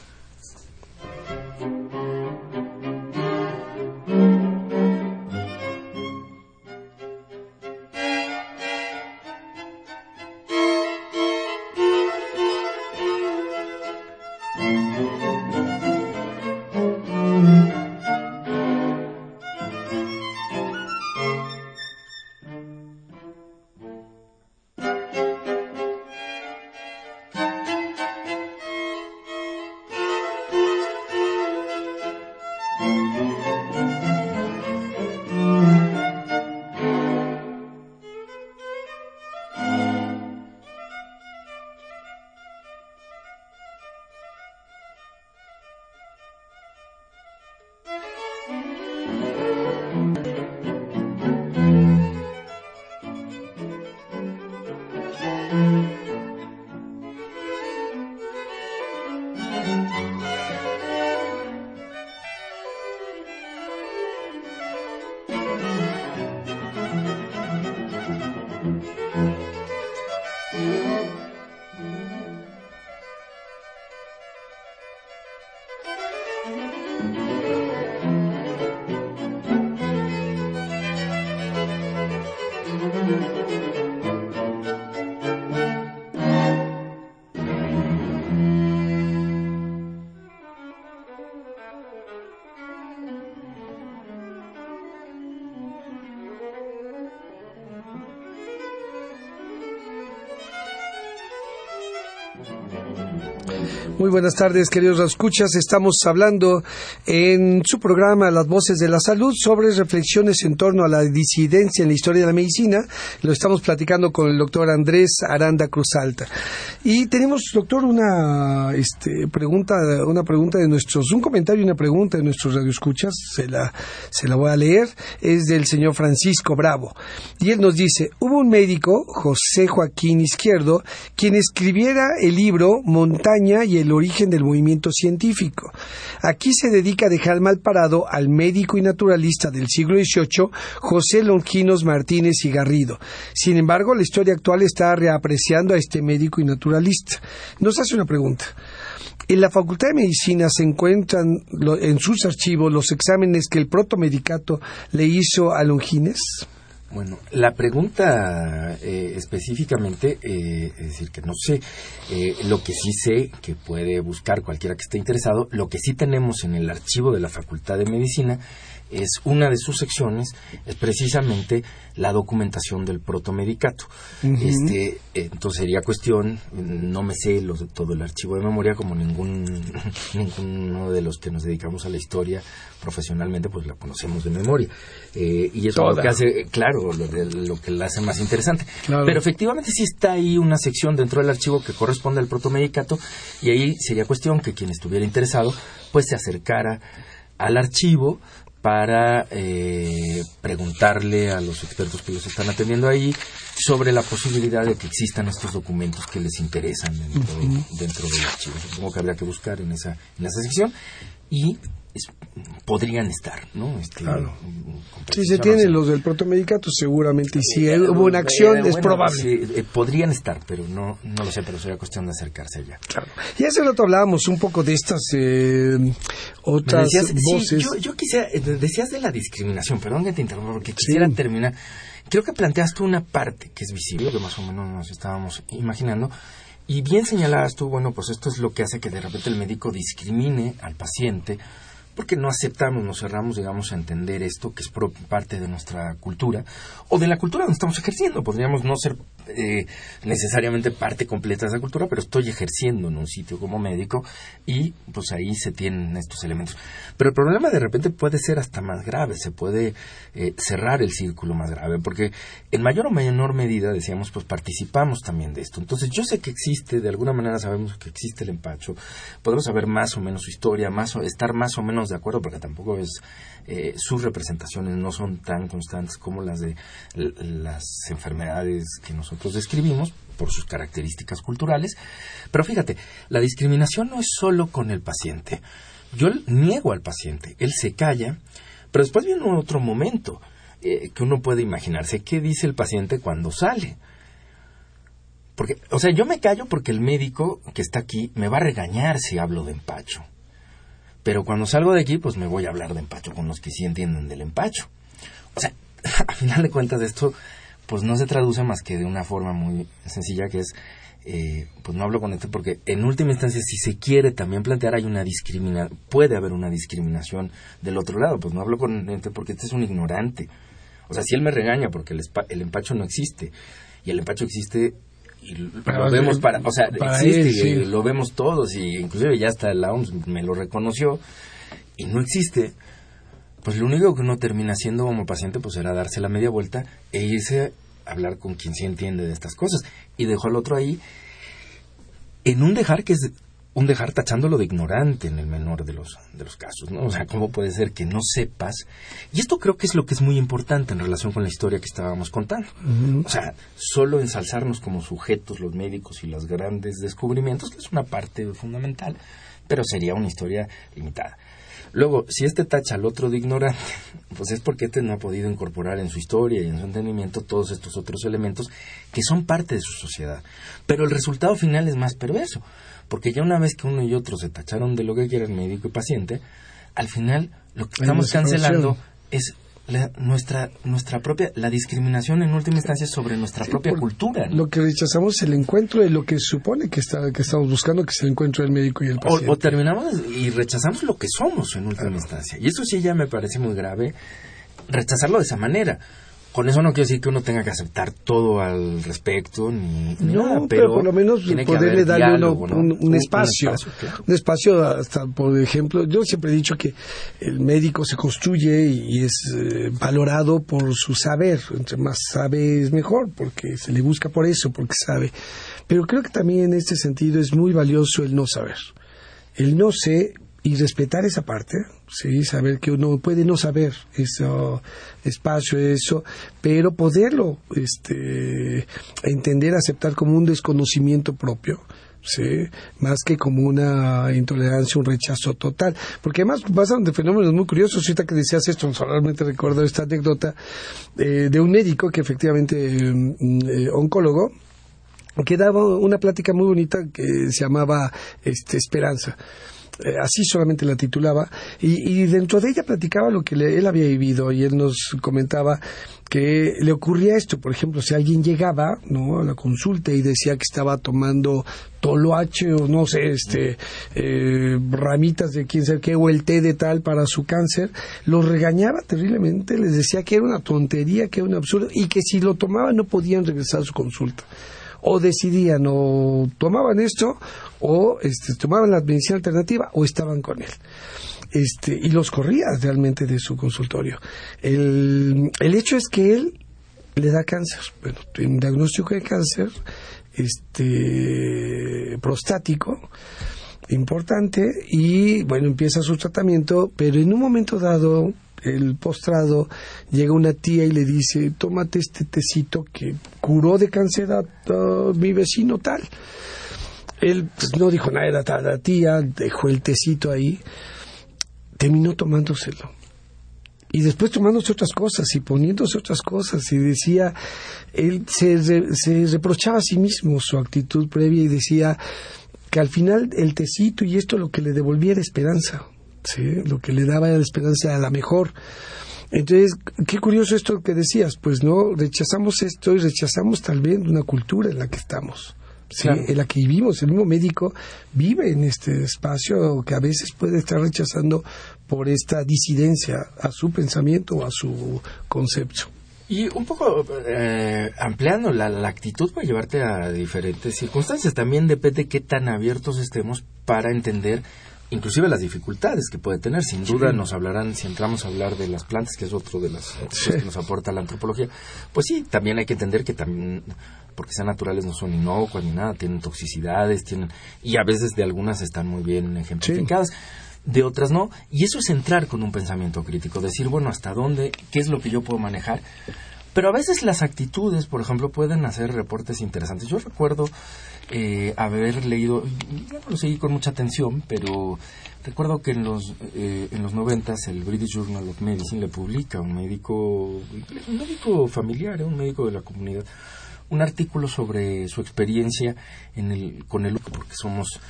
Muy buenas tardes, queridos escuchas. Estamos hablando en su programa Las Voces de la Salud sobre reflexiones en torno a la disidencia en la historia de la medicina. Lo estamos platicando con el doctor Andrés Aranda Cruz Alta. Y tenemos, doctor, una este, pregunta, una pregunta de nuestros, un comentario y una pregunta de nuestros radioescuchas. Se la, se la voy a leer. Es del señor Francisco Bravo. Y él nos dice: hubo un médico, José Joaquín Izquierdo, quien escribiera el libro Montaña y el origen del movimiento científico. Aquí se dedica a dejar mal parado al médico y naturalista del siglo XVIII, José Longinos Martínez y Garrido. Sin embargo, la historia actual está reapreciando a este médico y naturalista. Nos hace una pregunta. En la Facultad de Medicina se encuentran en sus archivos los exámenes que el protomedicato le hizo a Longines. Bueno, la pregunta eh, específicamente, eh, es decir, que no sé, eh, lo que sí sé, que puede buscar cualquiera que esté interesado, lo que sí tenemos en el archivo de la Facultad de Medicina es una de sus secciones, es precisamente la documentación del protomedicato. este, eh, entonces sería cuestión, no me sé los- todo el archivo de memoria como ningún, ninguno de los que nos dedicamos a la historia profesionalmente, pues la conocemos de memoria. Eh, y eso es lo que hace, claro, lo, lo que la hace más interesante. Claro. Pero efectivamente sí está ahí una sección dentro del archivo que corresponde al protomedicato y ahí sería cuestión que quien estuviera interesado pues se acercara al archivo para eh, preguntarle a los expertos que los están atendiendo ahí sobre la posibilidad de que existan estos documentos que les interesan dentro, dentro del archivo. Supongo que habría que buscar en esa, en esa sección y es- podrían estar, ¿no? Este, Claro. Si se tienen sí. los del protomedicato, seguramente. Y si hubo una acción, Eh, es probable. sí, eh, podrían estar, pero no, no lo sé, pero sería cuestión de acercarse allá. Claro. Y hace rato hablábamos un poco de estas eh, otras decías, sí, voces. yo, yo quisiera, eh, decías de la discriminación, perdón que te interrumpa, porque quisiera terminar. Creo que planteaste una parte que es visible, que más o menos nos estábamos imaginando, Y bien señalabas tú, bueno, pues esto es lo que hace que de repente el médico discrimine al paciente porque no aceptamos, nos cerramos, digamos, a entender esto que es parte de nuestra cultura o de la cultura donde estamos ejerciendo. Podríamos no ser eh, necesariamente parte completa de esa cultura, pero estoy ejerciendo en un sitio como médico y pues ahí se tienen estos elementos. Pero el problema de repente puede ser hasta más grave, se puede eh, cerrar el círculo más grave, porque en mayor o menor medida, decíamos, pues participamos también de esto. Entonces yo sé que existe, de alguna manera sabemos que existe el empacho, podemos saber más o menos su historia, más o, estar más o menos de acuerdo, porque tampoco es eh, sus representaciones no son tan constantes como las de las enfermedades que nosotros describimos por sus características culturales. Pero fíjate, la discriminación no es solo con el paciente. Yo niego al paciente, él se calla, pero después viene otro momento eh, que uno puede imaginarse. ¿Qué dice el paciente cuando sale? Porque, o sea, yo me callo porque el médico que está aquí me va a regañar si hablo de empacho. Pero cuando salgo de aquí, pues me voy a hablar de empacho con los que sí entienden del empacho. O sea, a final de cuentas esto, pues no se traduce más que de una forma muy sencilla que es, eh, pues no hablo con este porque en última instancia si se quiere también plantear hay una discriminación, puede haber una discriminación del otro lado, pues no hablo con este porque este es un ignorante. O sea, si él me regaña porque el, el empacho no existe y el empacho existe y lo vemos para, o sea, existe, lo vemos todos y inclusive ya hasta la OMS me lo reconoció y no existe, pues lo único que uno termina haciendo como paciente pues era darse la media vuelta e irse a hablar con quien sí entiende de estas cosas y dejó al otro ahí en un dejar que es un dejar tachándolo de ignorante en el menor de los, de los casos, ¿no? O sea, ¿cómo puede ser que no sepas? Y esto creo que es lo que es muy importante en relación con la historia que estábamos contando. O sea, solo ensalzarnos como sujetos los médicos y los grandes descubrimientos, que es una parte fundamental, pero sería una historia limitada. Luego, si este tacha al otro de ignorante, pues es porque este no ha podido incorporar en su historia y en su entendimiento todos estos otros elementos que son parte de su sociedad. Pero el resultado final es más perverso, porque ya una vez que uno y otro se tacharon de lo que quiere el médico y paciente, al final lo que estamos cancelando es nuestra nuestra propia la discriminación en última instancia sobre nuestra propia cultura lo que rechazamos es el encuentro de lo que supone que está que estamos buscando que es el encuentro del médico y el paciente. o, terminamos y rechazamos lo que somos en última instancia. Y eso sí ya me parece muy grave rechazarlo de esa manera con eso no quiero decir que uno tenga que aceptar todo al respecto, ni, no, pero, por lo menos poderle darle un, espacio. Un espacio, hasta, por ejemplo, yo siempre he dicho que el médico se construye y, es eh, valorado por su saber. Entre más sabe es mejor, porque se le busca por eso, porque sabe. Pero creo que también en este sentido es muy valioso el no saber. El no sé y respetar esa parte, sí, saber que uno puede no saber ese espacio, eso, pero poderlo este, entender, aceptar como un desconocimiento propio, ¿sí? más que como una intolerancia, un rechazo total. Porque además pasan de fenómenos muy curiosos. Ahorita que decías esto, solamente recuerdo esta anécdota eh, de un médico que efectivamente, mm, eh, oncólogo, que daba una plática muy bonita que se llamaba este, Esperanza. Eh, así solamente la titulaba, y, dentro de ella platicaba lo que él había vivido y él nos comentaba que le ocurría esto, por ejemplo, si alguien llegaba ¿no? a la consulta y decía que estaba tomando toloache o no sé, este, eh, ramitas de quién sabe qué o el té de tal para su cáncer, los regañaba terriblemente, les decía que era una tontería, que era un absurdo y que si lo tomaban no podían regresar a su consulta o decidían o tomaban esto o este, tomaban la medicina alternativa o estaban con él. Este, y los corría realmente de su consultorio. El, el hecho es que él le da cáncer, bueno, un diagnóstico de cáncer este, prostático importante y bueno, empieza su tratamiento, pero en un momento dado el postrado, llega una tía y le dice, tómate este tecito que curó de cáncer a, mi vecino tal. Él pues, no dijo nada, a la tía dejó el tecito ahí, terminó tomándoselo. Y después tomándose otras cosas y poniéndose otras cosas y decía, él se, se reprochaba a sí mismo su actitud previa y decía que al final el tecito y esto lo que le devolvía era esperanza ¿sí? lo que le daba la esperanza a la mejor. Entonces, qué curioso esto que decías, pues no, rechazamos esto y rechazamos tal vez una cultura en la que estamos. ¿sí? Claro. en la que vivimos. El mismo médico vive en este espacio que a veces puede estar rechazando por esta disidencia a su pensamiento o a su concepto. Y un poco eh, ampliando la, la actitud puede llevarte a diferentes circunstancias. También depende qué tan abiertos estemos para entender inclusive las dificultades que puede tener. Sin duda nos hablarán, si entramos a hablar de las plantas, que es otro de las Sí. que nos aporta la antropología, pues sí, también hay que entender que también, porque sean naturales, no son inocuas ni nada, tienen toxicidades, tienen y a veces de algunas están muy bien ejemplificadas. De otras no, y eso es entrar con un pensamiento crítico, decir, bueno, ¿hasta dónde? ¿Qué es lo que yo puedo manejar? Pero a veces las actitudes, por ejemplo, pueden hacer reportes interesantes. Yo recuerdo eh, haber leído, yo no lo seguí con mucha atención, pero recuerdo que en los eh, en los noventas el British Journal of Medicine le publica a un médico, un médico familiar, eh, un médico de la comunidad, un artículo sobre su experiencia en el, con el porque somos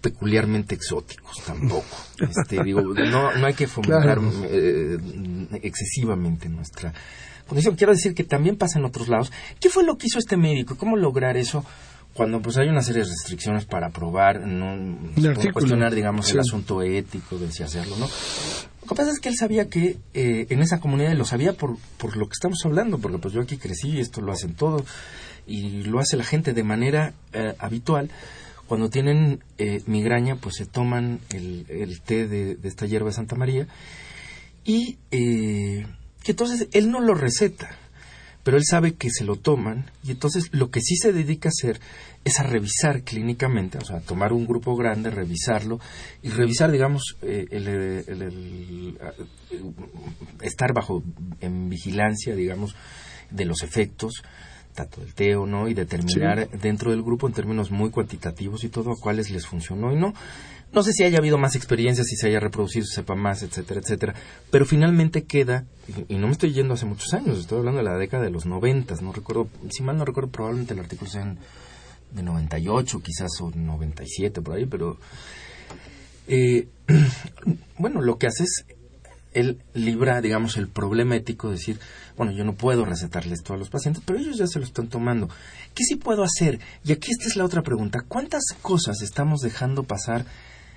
peculiarmente exóticos tampoco. Este, digo, no, no hay que fomentar Claro. eh, excesivamente nuestra Quiero decir que también pasa en otros lados. ¿Qué fue lo que hizo este médico? ¿Cómo lograr eso? Cuando pues hay una serie de restricciones para probar, no se cuestionar, digamos, el asunto ético de si hacerlo, ¿no? Lo que pasa es que él sabía que eh, en esa comunidad, lo sabía por, por lo que estamos hablando, porque pues yo aquí crecí y esto lo hacen todos, y lo hace la gente de manera eh, habitual. Cuando tienen eh, migraña, pues se toman el, el té de, de esta hierba de Santa María, y eh, que entonces él no lo receta, pero él sabe que se lo toman, y entonces lo que sí se dedica a hacer es a revisar clínicamente, o sea, tomar un grupo grande, revisarlo, y revisar, digamos, eh, el, el- el- eh, estar bajo en vigilancia, digamos, de los efectos, tanto del teo, ¿no? Y determinar dentro del grupo en términos muy cuantitativos y todo a cuáles les funcionó y no. No sé si haya habido más experiencias, si se haya reproducido, se sepa más, etcétera, etcétera. Pero finalmente queda, y, no me estoy yendo hace muchos años, estoy hablando de la década de los noventas, no recuerdo, si mal no recuerdo, probablemente el artículo sea en- de 98 quizás o 97 por ahí, pero eh, bueno, lo que hace es él libra, digamos, el problema ético de decir, bueno, yo no puedo recetarle esto a los pacientes, pero ellos ya se lo están tomando. ¿Qué sí puedo hacer? Y aquí esta es la otra pregunta. ¿Cuántas cosas estamos dejando pasar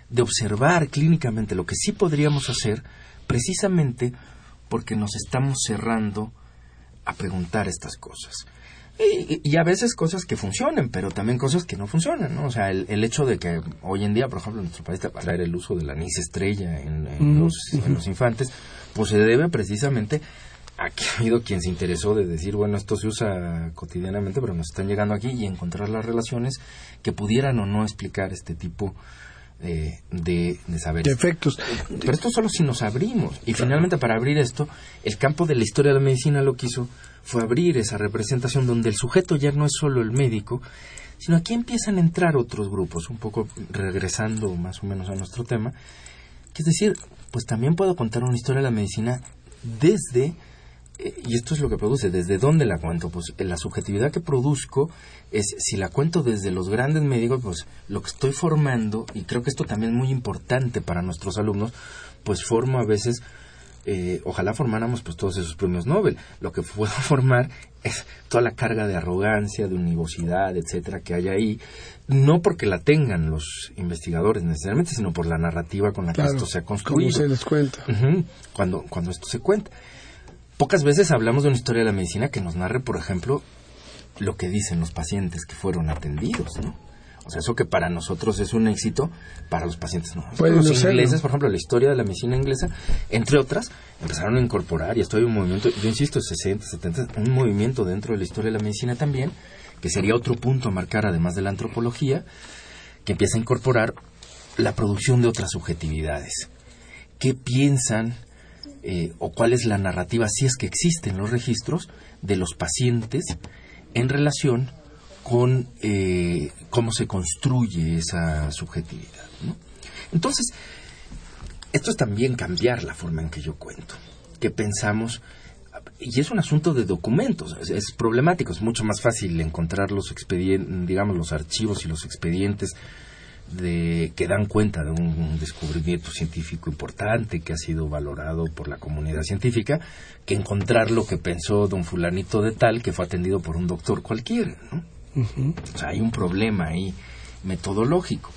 de observar clínicamente lo que sí podríamos hacer precisamente porque nos estamos cerrando a preguntar estas cosas? Y, y a veces cosas que funcionen, pero también cosas que no funcionan, ¿no? O sea, el, el hecho de que hoy en día, por ejemplo, en nuestro país te va a traer el uso de la anís estrella en, los, en los infantes, pues se debe precisamente a que ha habido quien se interesó de decir, bueno, esto se usa cotidianamente, pero nos están llegando aquí y encontrar las relaciones que pudieran o no explicar este tipo eh, de, de saberes. Defectos. Pero esto solo si nos abrimos. Y finalmente para abrir esto, el campo de la historia de la medicina lo que hizo fue abrir esa representación donde el sujeto ya no es solo el médico, sino aquí empiezan a entrar otros grupos, un poco regresando más o menos a nuestro tema, que es decir, pues también puedo contar una historia de la medicina desde, y esto es lo que produce, desde dónde la cuento, pues eh, la subjetividad que produzco es, si la cuento desde los grandes médicos, pues lo que estoy formando, y creo que esto también es muy importante para nuestros alumnos, pues formo a veces eh, ojalá formáramos pues todos esos premios Nobel. Lo que puedo formar es toda la carga de arrogancia, de univocidad, etcétera, que hay ahí, no porque la tengan los investigadores necesariamente, sino por la narrativa con la Claro, que esto se ha ¿Cómo construido. se les cuenta? Cuando, cuando esto se cuenta. Pocas veces hablamos de una historia de la medicina que nos narre, por ejemplo, lo que dicen los pacientes que fueron atendidos, ¿no? O sea, eso que para nosotros es un éxito, para los pacientes no. Puede los ingleses, por ejemplo, la historia de la medicina inglesa, entre otras, empezaron a incorporar, y esto hay un movimiento, yo insisto, 60, 70, un movimiento dentro de la historia de la medicina también, que sería otro punto a marcar, además de la antropología, que empieza a incorporar la producción de otras subjetividades. ¿Qué piensan eh, o cuál es la narrativa, si es que existen los registros, de los pacientes en relación con eh, cómo se construye esa subjetividad. Entonces, esto es también cambiar la forma en que yo cuento, que pensamos, y es un asunto de documentos, es, es problemático, es mucho más fácil encontrar los expedientes, digamos, los archivos y los expedientes de, que dan cuenta de un, un descubrimiento científico importante que ha sido valorado por la comunidad científica, que encontrar lo que pensó don fulanito de tal que fue atendido por un doctor cualquiera, ¿no? O sea, hay un problema ahí metodológico.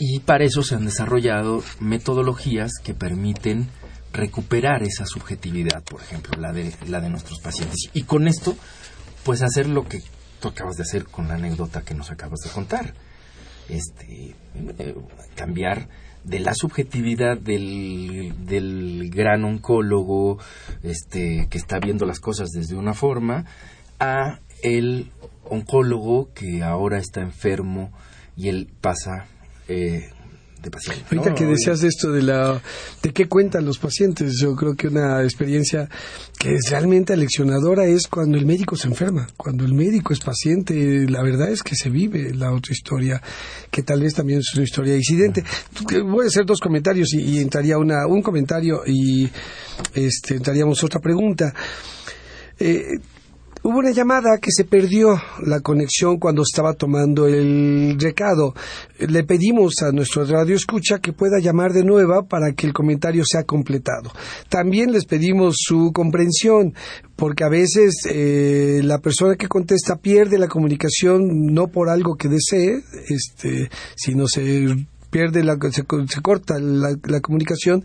Y para eso se han desarrollado metodologías que permiten recuperar esa subjetividad, por ejemplo, la de, la de nuestros pacientes. Y con esto, pues hacer lo que tú acabas de hacer con la anécdota que nos acabas de contar. Este, eh, cambiar de la subjetividad del, del gran oncólogo este, que está viendo las cosas desde una forma a el oncólogo que ahora está enfermo y él pasa eh, de paciente. ¿no? Ahorita que decías esto de la de qué cuentan los pacientes, yo creo que una experiencia que es realmente aleccionadora es cuando el médico se enferma, cuando el médico es paciente, la verdad es que se vive la otra historia, que tal vez también es una historia disidente. Voy a hacer dos comentarios y, y entraría una un comentario y este entraríamos otra pregunta. Eh, Hubo una llamada que se perdió la conexión cuando estaba tomando el recado. Le pedimos a nuestro radio escucha que pueda llamar de nueva para que el comentario sea completado. También les pedimos su comprensión porque a veces eh, la persona que contesta pierde la comunicación no por algo que desee, este, sino se pierde la, se, se corta la, la comunicación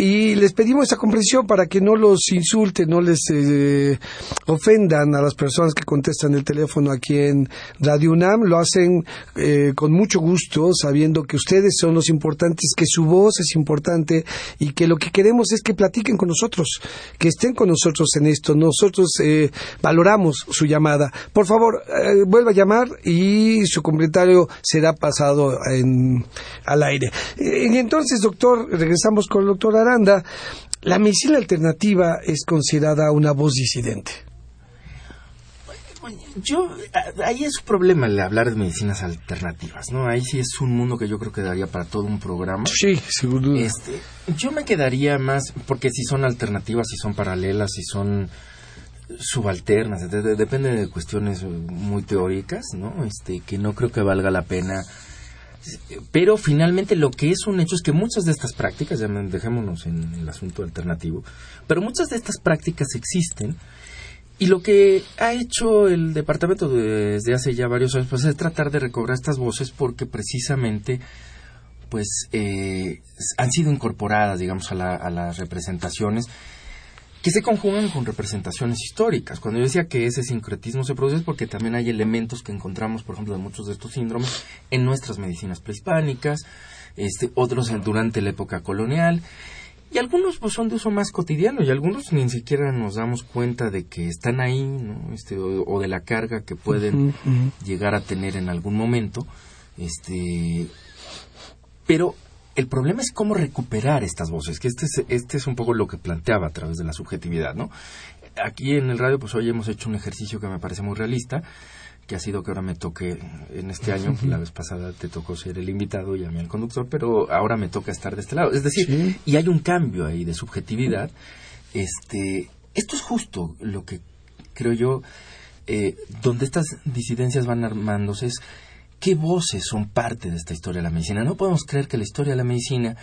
y les pedimos esa comprensión para que no los insulten, no les eh, ofendan a las personas que contestan el teléfono aquí en Radio UNAM. Lo hacen eh, con mucho gusto, sabiendo que ustedes son los importantes, que su voz es importante y que lo que queremos es que platiquen con nosotros, que estén con nosotros en esto. Nosotros eh, valoramos su llamada. Por favor, eh, vuelva a llamar y su comentario será pasado en, al aire. Eh, entonces, doctor, regresamos con el doctor Aranda. La medicina alternativa es considerada una voz disidente. Yo, ahí es un problema el hablar de medicinas alternativas, ¿no? Ahí sí es un mundo que yo creo que daría para todo un programa. Sí, seguro. Este, yo me quedaría más, porque si son alternativas, si son paralelas, si son subalternas, de, de, depende de cuestiones muy teóricas, ¿no? Este, que no creo que valga la pena. Pero finalmente lo que es un hecho es que muchas de estas prácticas, ya dejémonos en el asunto alternativo, pero muchas de estas prácticas existen y lo que ha hecho el departamento desde hace ya varios años pues, es tratar de recobrar estas voces porque precisamente pues eh, han sido incorporadas digamos a, la, a, las representaciones que se conjugan con representaciones históricas. Cuando yo decía que ese sincretismo se produce es porque también hay elementos que encontramos, por ejemplo, de muchos de estos síndromes en nuestras medicinas prehispánicas, este, otros durante la época colonial. Y algunos pues son de uso más cotidiano y algunos ni siquiera nos damos cuenta de que están ahí, ¿no? este, o, o, de la carga que pueden uh -huh. llegar a tener en algún momento. Este, pero el problema es cómo recuperar estas voces, que este es, este es un poco lo que planteaba a través de la subjetividad, ¿no? Aquí en el radio, pues hoy hemos hecho un ejercicio que me parece muy realista, que ha sido que ahora me toque en este año, la vez pasada te tocó ser el invitado y a mí el conductor, pero ahora me toca estar de este lado. Es decir, sí. y hay un cambio ahí de subjetividad. Este, esto es justo lo que creo yo, eh, donde estas disidencias van armándose es qué voces son parte de esta historia de la medicina. No podemos creer que la historia de la medicina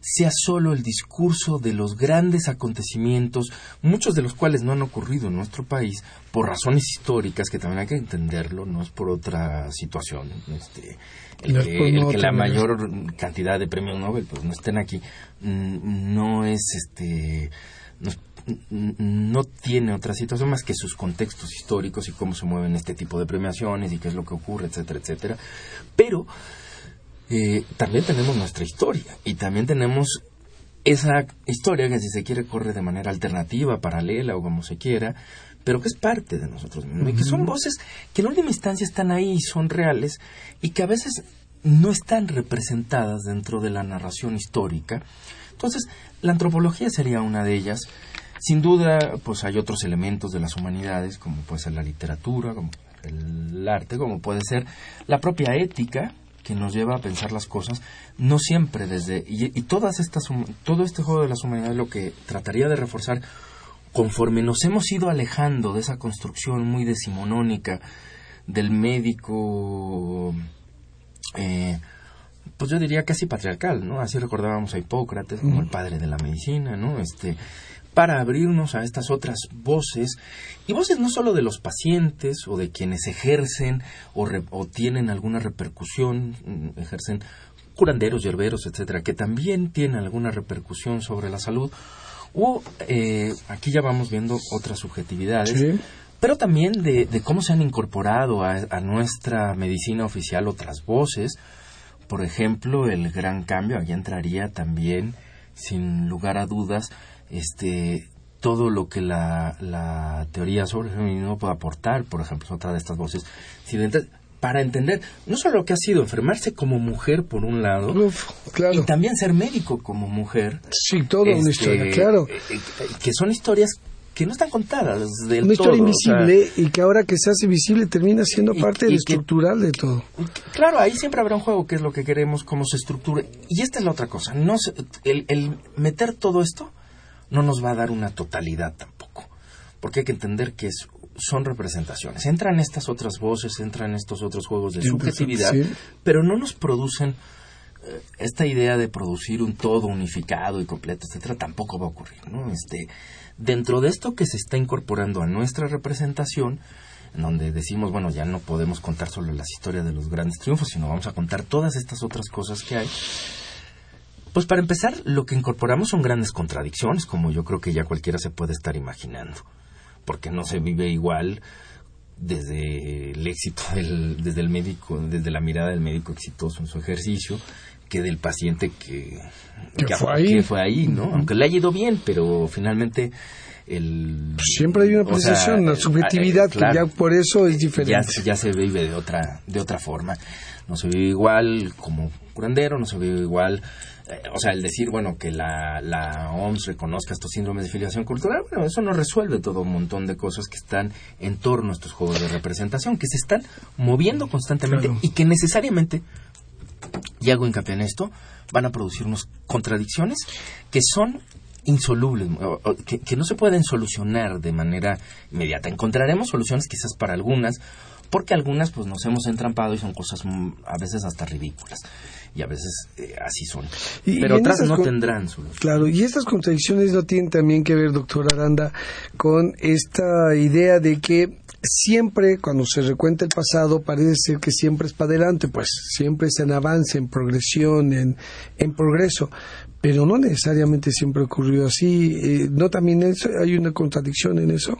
sea solo el discurso de los grandes acontecimientos, muchos de los cuales no han ocurrido en nuestro país por razones históricas, que también hay que entenderlo, no es por otra situación. Este, el, no que, el que, la mayor cantidad de premios Nobel pues no estén aquí no es este no, no tiene otra situación más que sus contextos históricos y cómo se mueven este tipo de premiaciones y qué es lo que ocurre, etcétera, etcétera. Pero eh, también tenemos nuestra historia y también tenemos esa historia que si se quiere corre de manera alternativa, paralela o como se quiera, pero que es parte de nosotros mismos uh -huh. y que son voces que en última instancia están ahí y son reales y que a veces no están representadas dentro de la narración histórica. Entonces, la antropología sería una de ellas. Sin duda, pues hay otros elementos de las humanidades, como puede ser la literatura, como el arte, como puede ser la propia ética, que nos lleva a pensar las cosas, no siempre desde... Y, y todas estas, todo este juego de las humanidades lo que trataría de reforzar, conforme nos hemos ido alejando de esa construcción muy decimonónica del médico... Eh, pues yo diría casi patriarcal, ¿no? Así recordábamos a Hipócrates como el padre de la medicina, ¿no? Este, para abrirnos a estas otras voces, y voces no solo de los pacientes o de quienes ejercen o, re- o tienen alguna repercusión, mm, ejercen curanderos, yerberos, etcétera, que también tienen alguna repercusión sobre la salud, o eh, aquí ya vamos viendo otras subjetividades, Sí. pero también de, de cómo se han incorporado a, a nuestra medicina oficial otras voces. Por ejemplo, el gran cambio, aquí entraría también, sin lugar a dudas, este todo lo que la, la teoría sobre el feminismo puede aportar, por ejemplo, es otra de estas voces para entender no solo lo que ha sido enfermarse como mujer, por un lado, Uf, claro. y también ser médico como mujer. Sí, toda una Este, historia, claro. eh, eh, que son historias que no están contadas del Una historia todo, o sea, invisible y que ahora que se hace visible termina siendo Y- parte y que- estructural de todo. Claro, ahí siempre habrá un juego que es lo que queremos, cómo se estructure. Y esta es la otra cosa. No se- el, el meter todo esto no nos va a dar una totalidad tampoco. Porque hay que entender que es- son representaciones. Entran estas otras voces, entran estos otros juegos de subjetividad, sí. pero no nos producen eh, esta idea de producir un todo unificado y completo, etcétera, tampoco va a ocurrir, ¿no? Este, dentro de esto que se está incorporando a nuestra representación, en donde decimos, bueno, ya no podemos contar solo las historias de los grandes triunfos, sino vamos a contar todas estas otras cosas que hay. Pues para empezar, lo que incorporamos son grandes contradicciones, como yo creo que ya cualquiera se puede estar imaginando, porque no se vive igual desde el éxito del, desde el médico, desde la mirada del médico exitoso en su ejercicio, que del paciente que, Que fue ahí. que fue ahí, ¿no? Aunque le haya ido bien, pero finalmente el Siempre hay una sea, apreciación, una eh, subjetividad eh, claro, que ya por eso es ya, diferente. ya se vive de otra de otra forma no se vive igual como curandero no se vive igual eh, o sea el decir bueno que la, la OMS reconozca estos síndromes de filiación cultural bueno eso no resuelve todo un montón de cosas que están en torno a estos juegos de representación que se están moviendo constantemente Claro. y que necesariamente y hago hincapié en esto, van a producirnos contradicciones que son insolubles, que, que no se pueden solucionar de manera inmediata. Encontraremos soluciones quizás para algunas, porque algunas pues nos hemos entrampado y son cosas mm, a veces hasta ridículas. Y a veces eh, así son. Y- Pero y otras no tendrán solución. Claro, y estas contradicciones no tienen también que ver, doctor Aranda, con esta idea de que siempre, cuando se recuenta el pasado, parece ser que siempre es para adelante, pues siempre es en avance, en progresión, en, en progreso, pero no necesariamente siempre ocurrió así. Eh, ¿No también eso- hay una contradicción en eso?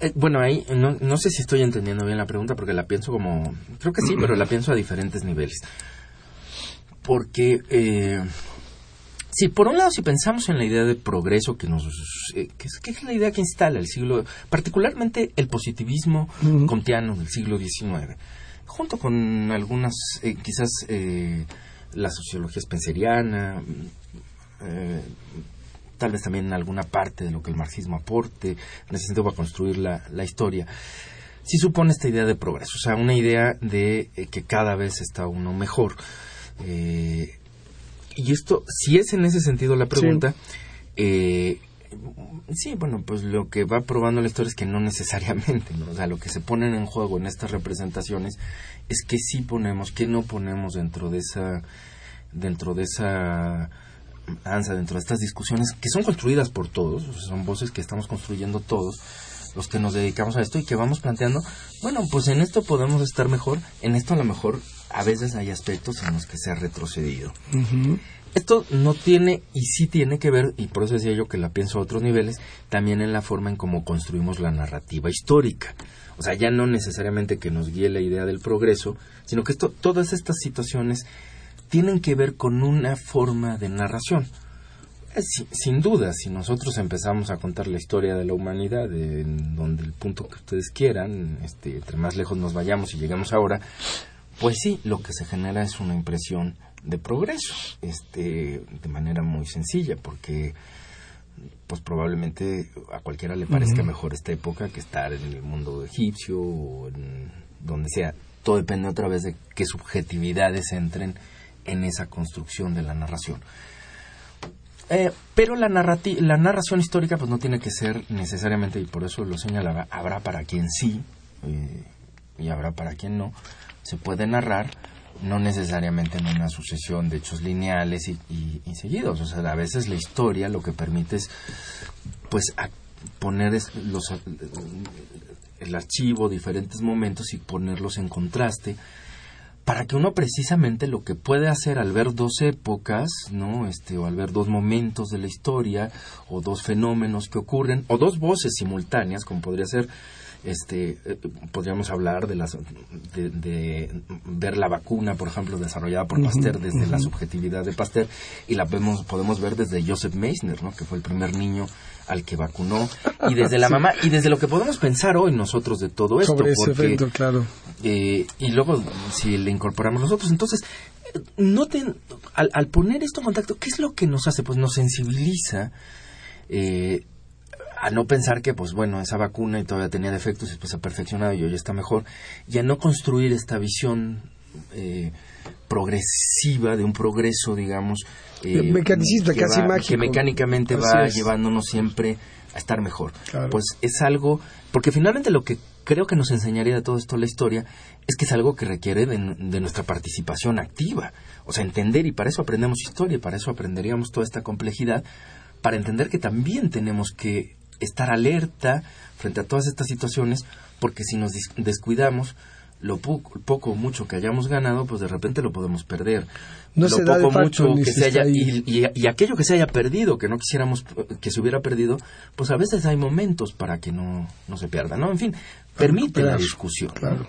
Eh, bueno, ahí no, no sé si estoy entendiendo bien la pregunta porque la pienso como... Creo que sí, pero la pienso a diferentes niveles. Porque... Eh, Sí, por un lado, si pensamos en la idea de progreso que nos, eh, que, es, que es la idea que instala el siglo, particularmente el positivismo kantiano del siglo XIX, junto con algunas, eh, quizás eh, la sociología spenceriana, mm, tal vez también alguna parte de lo que el marxismo aporte, en ese sentido para construir la, la historia, sí supone esta idea de progreso, o sea, una idea de eh, que cada vez está uno mejor. Eh, y esto, si es en ese sentido la pregunta, eh, sí, bueno, pues lo que va probando la historia es que no necesariamente, ¿no? O sea, lo que se ponen en juego en estas representaciones es que sí ponemos, que no ponemos dentro de esa, dentro de esa ansa, dentro de estas discusiones que son construidas por todos, o sea, son voces que estamos construyendo todos, los que nos dedicamos a esto y que vamos planteando, bueno, pues en esto podemos estar mejor, en esto a lo mejor a veces hay aspectos en los que se ha retrocedido. Esto no tiene y sí tiene que ver, y por eso decía yo que la pienso a otros niveles, también en la forma en cómo construimos la narrativa histórica. O sea, ya no necesariamente que nos guíe la idea del progreso, sino que esto, todas estas situaciones tienen que ver con una forma de narración. Eh, si- sin duda, si nosotros empezamos a contar la historia de la humanidad, en donde el punto que ustedes quieran, este, entre más lejos nos vayamos y llegamos ahora, pues sí, lo que se genera es una impresión de progreso, este, de manera muy sencilla, porque pues probablemente a cualquiera le parezca mejor esta época que estar en el mundo egipcio o en donde sea. Todo depende otra vez de qué subjetividades entren en esa construcción de la narración. Eh, pero la, narrati- la narración histórica pues no tiene que ser necesariamente, y por eso lo señalaba, habrá para quien sí eh, y habrá para quien no. Se puede narrar no necesariamente en una sucesión de hechos lineales y, seguidos. O sea, a veces la historia lo que permite es, pues, poner es- los, el archivo, diferentes momentos y ponerlos en contraste para que uno precisamente lo que puede hacer al ver dos épocas, ¿no? Este, o al ver dos momentos de la historia, o dos fenómenos que ocurren, o dos voces simultáneas, como podría ser, este, eh, podríamos hablar de las, de, de ver la vacuna, por ejemplo, desarrollada por Pasteur desde la subjetividad de Pasteur, y la vemos, podemos ver desde Joseph Meissner, ¿no? Que fue el primer niño al que vacunó, y desde la Sí. mamá, y desde lo que podemos pensar hoy nosotros de todo esto, Sobre ese porque evento, claro. eh, y luego si le incorporamos nosotros. Entonces, eh, noten, al, al poner esto en contacto, ¿qué es lo que nos hace? Pues nos sensibiliza eh, a no pensar que, pues bueno, esa vacuna y todavía tenía defectos y pues se ha perfeccionado y hoy está mejor, y a no construir esta visión eh, progresiva de un progreso, digamos, eh, Mecanicista, que casi va- mágico. que mecánicamente Así va es. llevándonos siempre a estar mejor. Claro. Pues es algo, porque finalmente lo que creo que nos enseñaría de todo esto la historia es que es algo que requiere de, de nuestra participación activa. O sea, entender, y para eso aprendemos historia, y para eso aprenderíamos toda esta complejidad, para entender que también tenemos que estar alerta frente a todas estas situaciones, porque si nos descuidamos, lo poco, poco o mucho que hayamos ganado, pues de repente lo podemos perder. No lo se da de poco facto, mucho que se haya y, y- y aquello que se haya perdido, que no quisiéramos que se hubiera perdido, pues a veces hay momentos para que no, no se pierda, ¿no? En fin, permite la discusión. Claro.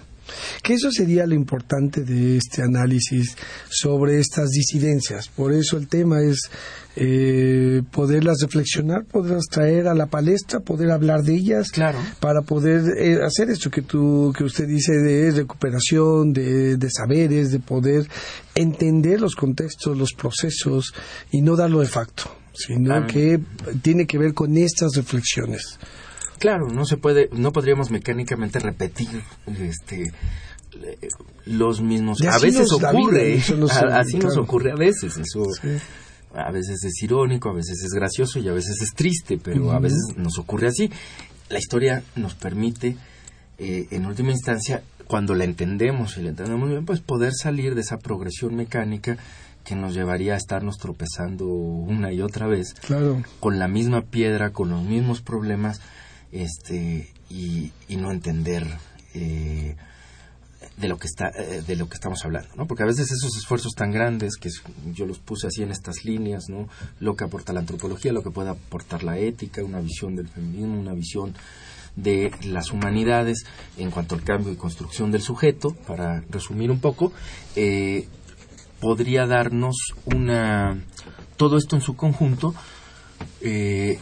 Que eso sería lo importante de este análisis sobre estas disidencias. Por eso el tema es eh, poderlas reflexionar, poderlas traer a la palestra, poder hablar de ellas, Claro. para poder eh, hacer esto que tú, que usted dice de recuperación, de, de saberes, de poder entender los contextos, los procesos y no darlo de facto, sino Ah. que tiene que ver con estas reflexiones. Claro, no se puede, no podríamos mecánicamente repetir este los mismos. Y A veces ocurre, vida, a- así nos ocurre a veces. Eso Sí. a veces es irónico, a veces es gracioso y a veces es triste, pero a veces nos ocurre así. La historia nos permite, eh, en última instancia, cuando la entendemos y la entendemos bien, pues poder salir de esa progresión mecánica que nos llevaría a estarnos tropezando una y otra vez Claro. con la misma piedra, con los mismos problemas, este, y, y no entender eh, de lo que está, eh, de lo que estamos hablando, ¿no? Porque a veces esos esfuerzos tan grandes que yo los puse así en estas líneas, ¿no? Lo que aporta la antropología, lo que puede aportar la ética, una visión del feminismo, una visión de las humanidades en cuanto al cambio y construcción del sujeto, para resumir un poco, eh, podría darnos una todo esto en su conjunto eh,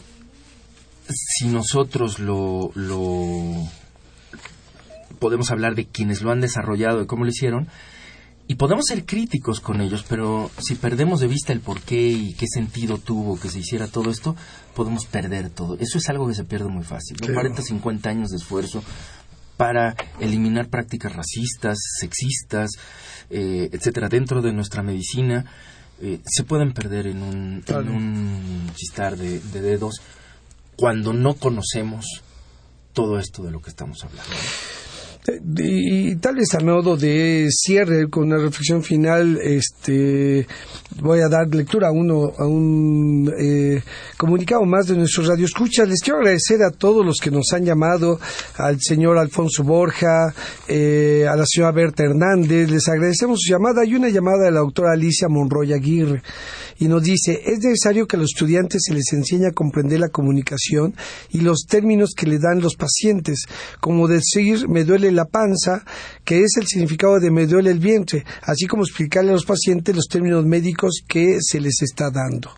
si nosotros lo, lo podemos hablar de quienes lo han desarrollado y cómo lo hicieron y podemos ser críticos con ellos pero si perdemos de vista el por qué y qué sentido tuvo que se hiciera todo esto podemos perder todo eso es algo que se pierde muy fácil ¿no? Claro. 40 50 años de esfuerzo para eliminar prácticas racistas, sexistas, eh, etcétera, dentro de nuestra medicina, eh, se pueden perder en un, en un chistar de, de dedos cuando no conocemos todo esto de lo que estamos hablando. Eh, Y, tal vez a modo de cierre con una reflexión final, este, voy a dar lectura a uno a un eh, comunicado más de nuestros radioescuchas. Les quiero agradecer a todos los que nos han llamado, al señor Alfonso Borja, eh, a la señora Berta Hernández. Les agradecemos su llamada y una llamada de la doctora Alicia Monroy Aguirre y nos dice, es necesario que a los estudiantes se les enseñe a comprender la comunicación y los términos que le dan los pacientes, como decir me duele la panza, que es el significado de me duele el vientre, así como explicarle a los pacientes los términos médicos que se les está dando.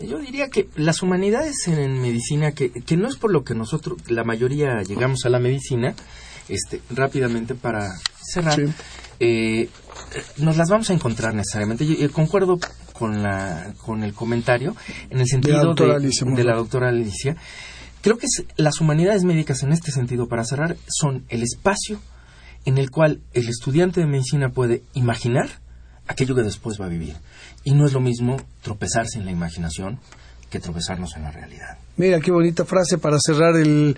Yo diría que las humanidades en medicina, que, que no es por lo que nosotros, la mayoría llegamos a la medicina, este, rápidamente para cerrar, Sí. eh, nos las vamos a encontrar necesariamente. Yo, concuerdo con, la, con el comentario en el sentido de, la doctora Alicia. Creo que las humanidades médicas en este sentido, para cerrar, son el espacio en el cual el estudiante de medicina puede imaginar aquello que después va a vivir. Y no es lo mismo tropezarse en la imaginación que tropezarnos en la realidad. Mira, qué bonita frase para cerrar el,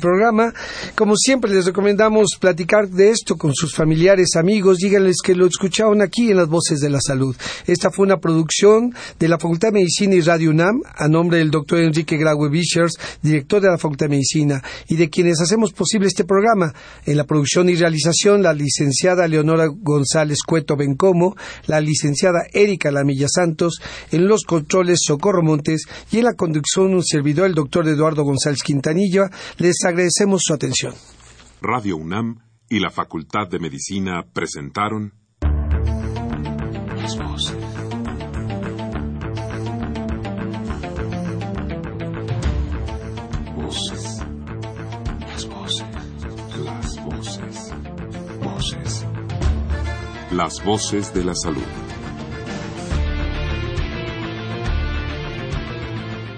programa. Como siempre, les recomendamos platicar de esto con sus familiares, amigos. Díganles que lo escucharon aquí en las Voces de la Salud. Esta fue una producción de la Facultad de Medicina y Radio UNAM, a nombre del doctor Enrique Graue Bichers, director de la Facultad de Medicina, y de quienes hacemos posible este programa. En la producción y realización, la licenciada Leonora González Cueto Bencomo, la licenciada Erika Lamilla Santos, en los controles Socorro Montes y en la conducción un servidor el doctor Eduardo González Quintanilla. Les agradecemos su atención. Radio UNAM y la Facultad de Medicina presentaron Las voces. Voces. Las voces. Las voces. Voces. Las voces de la salud.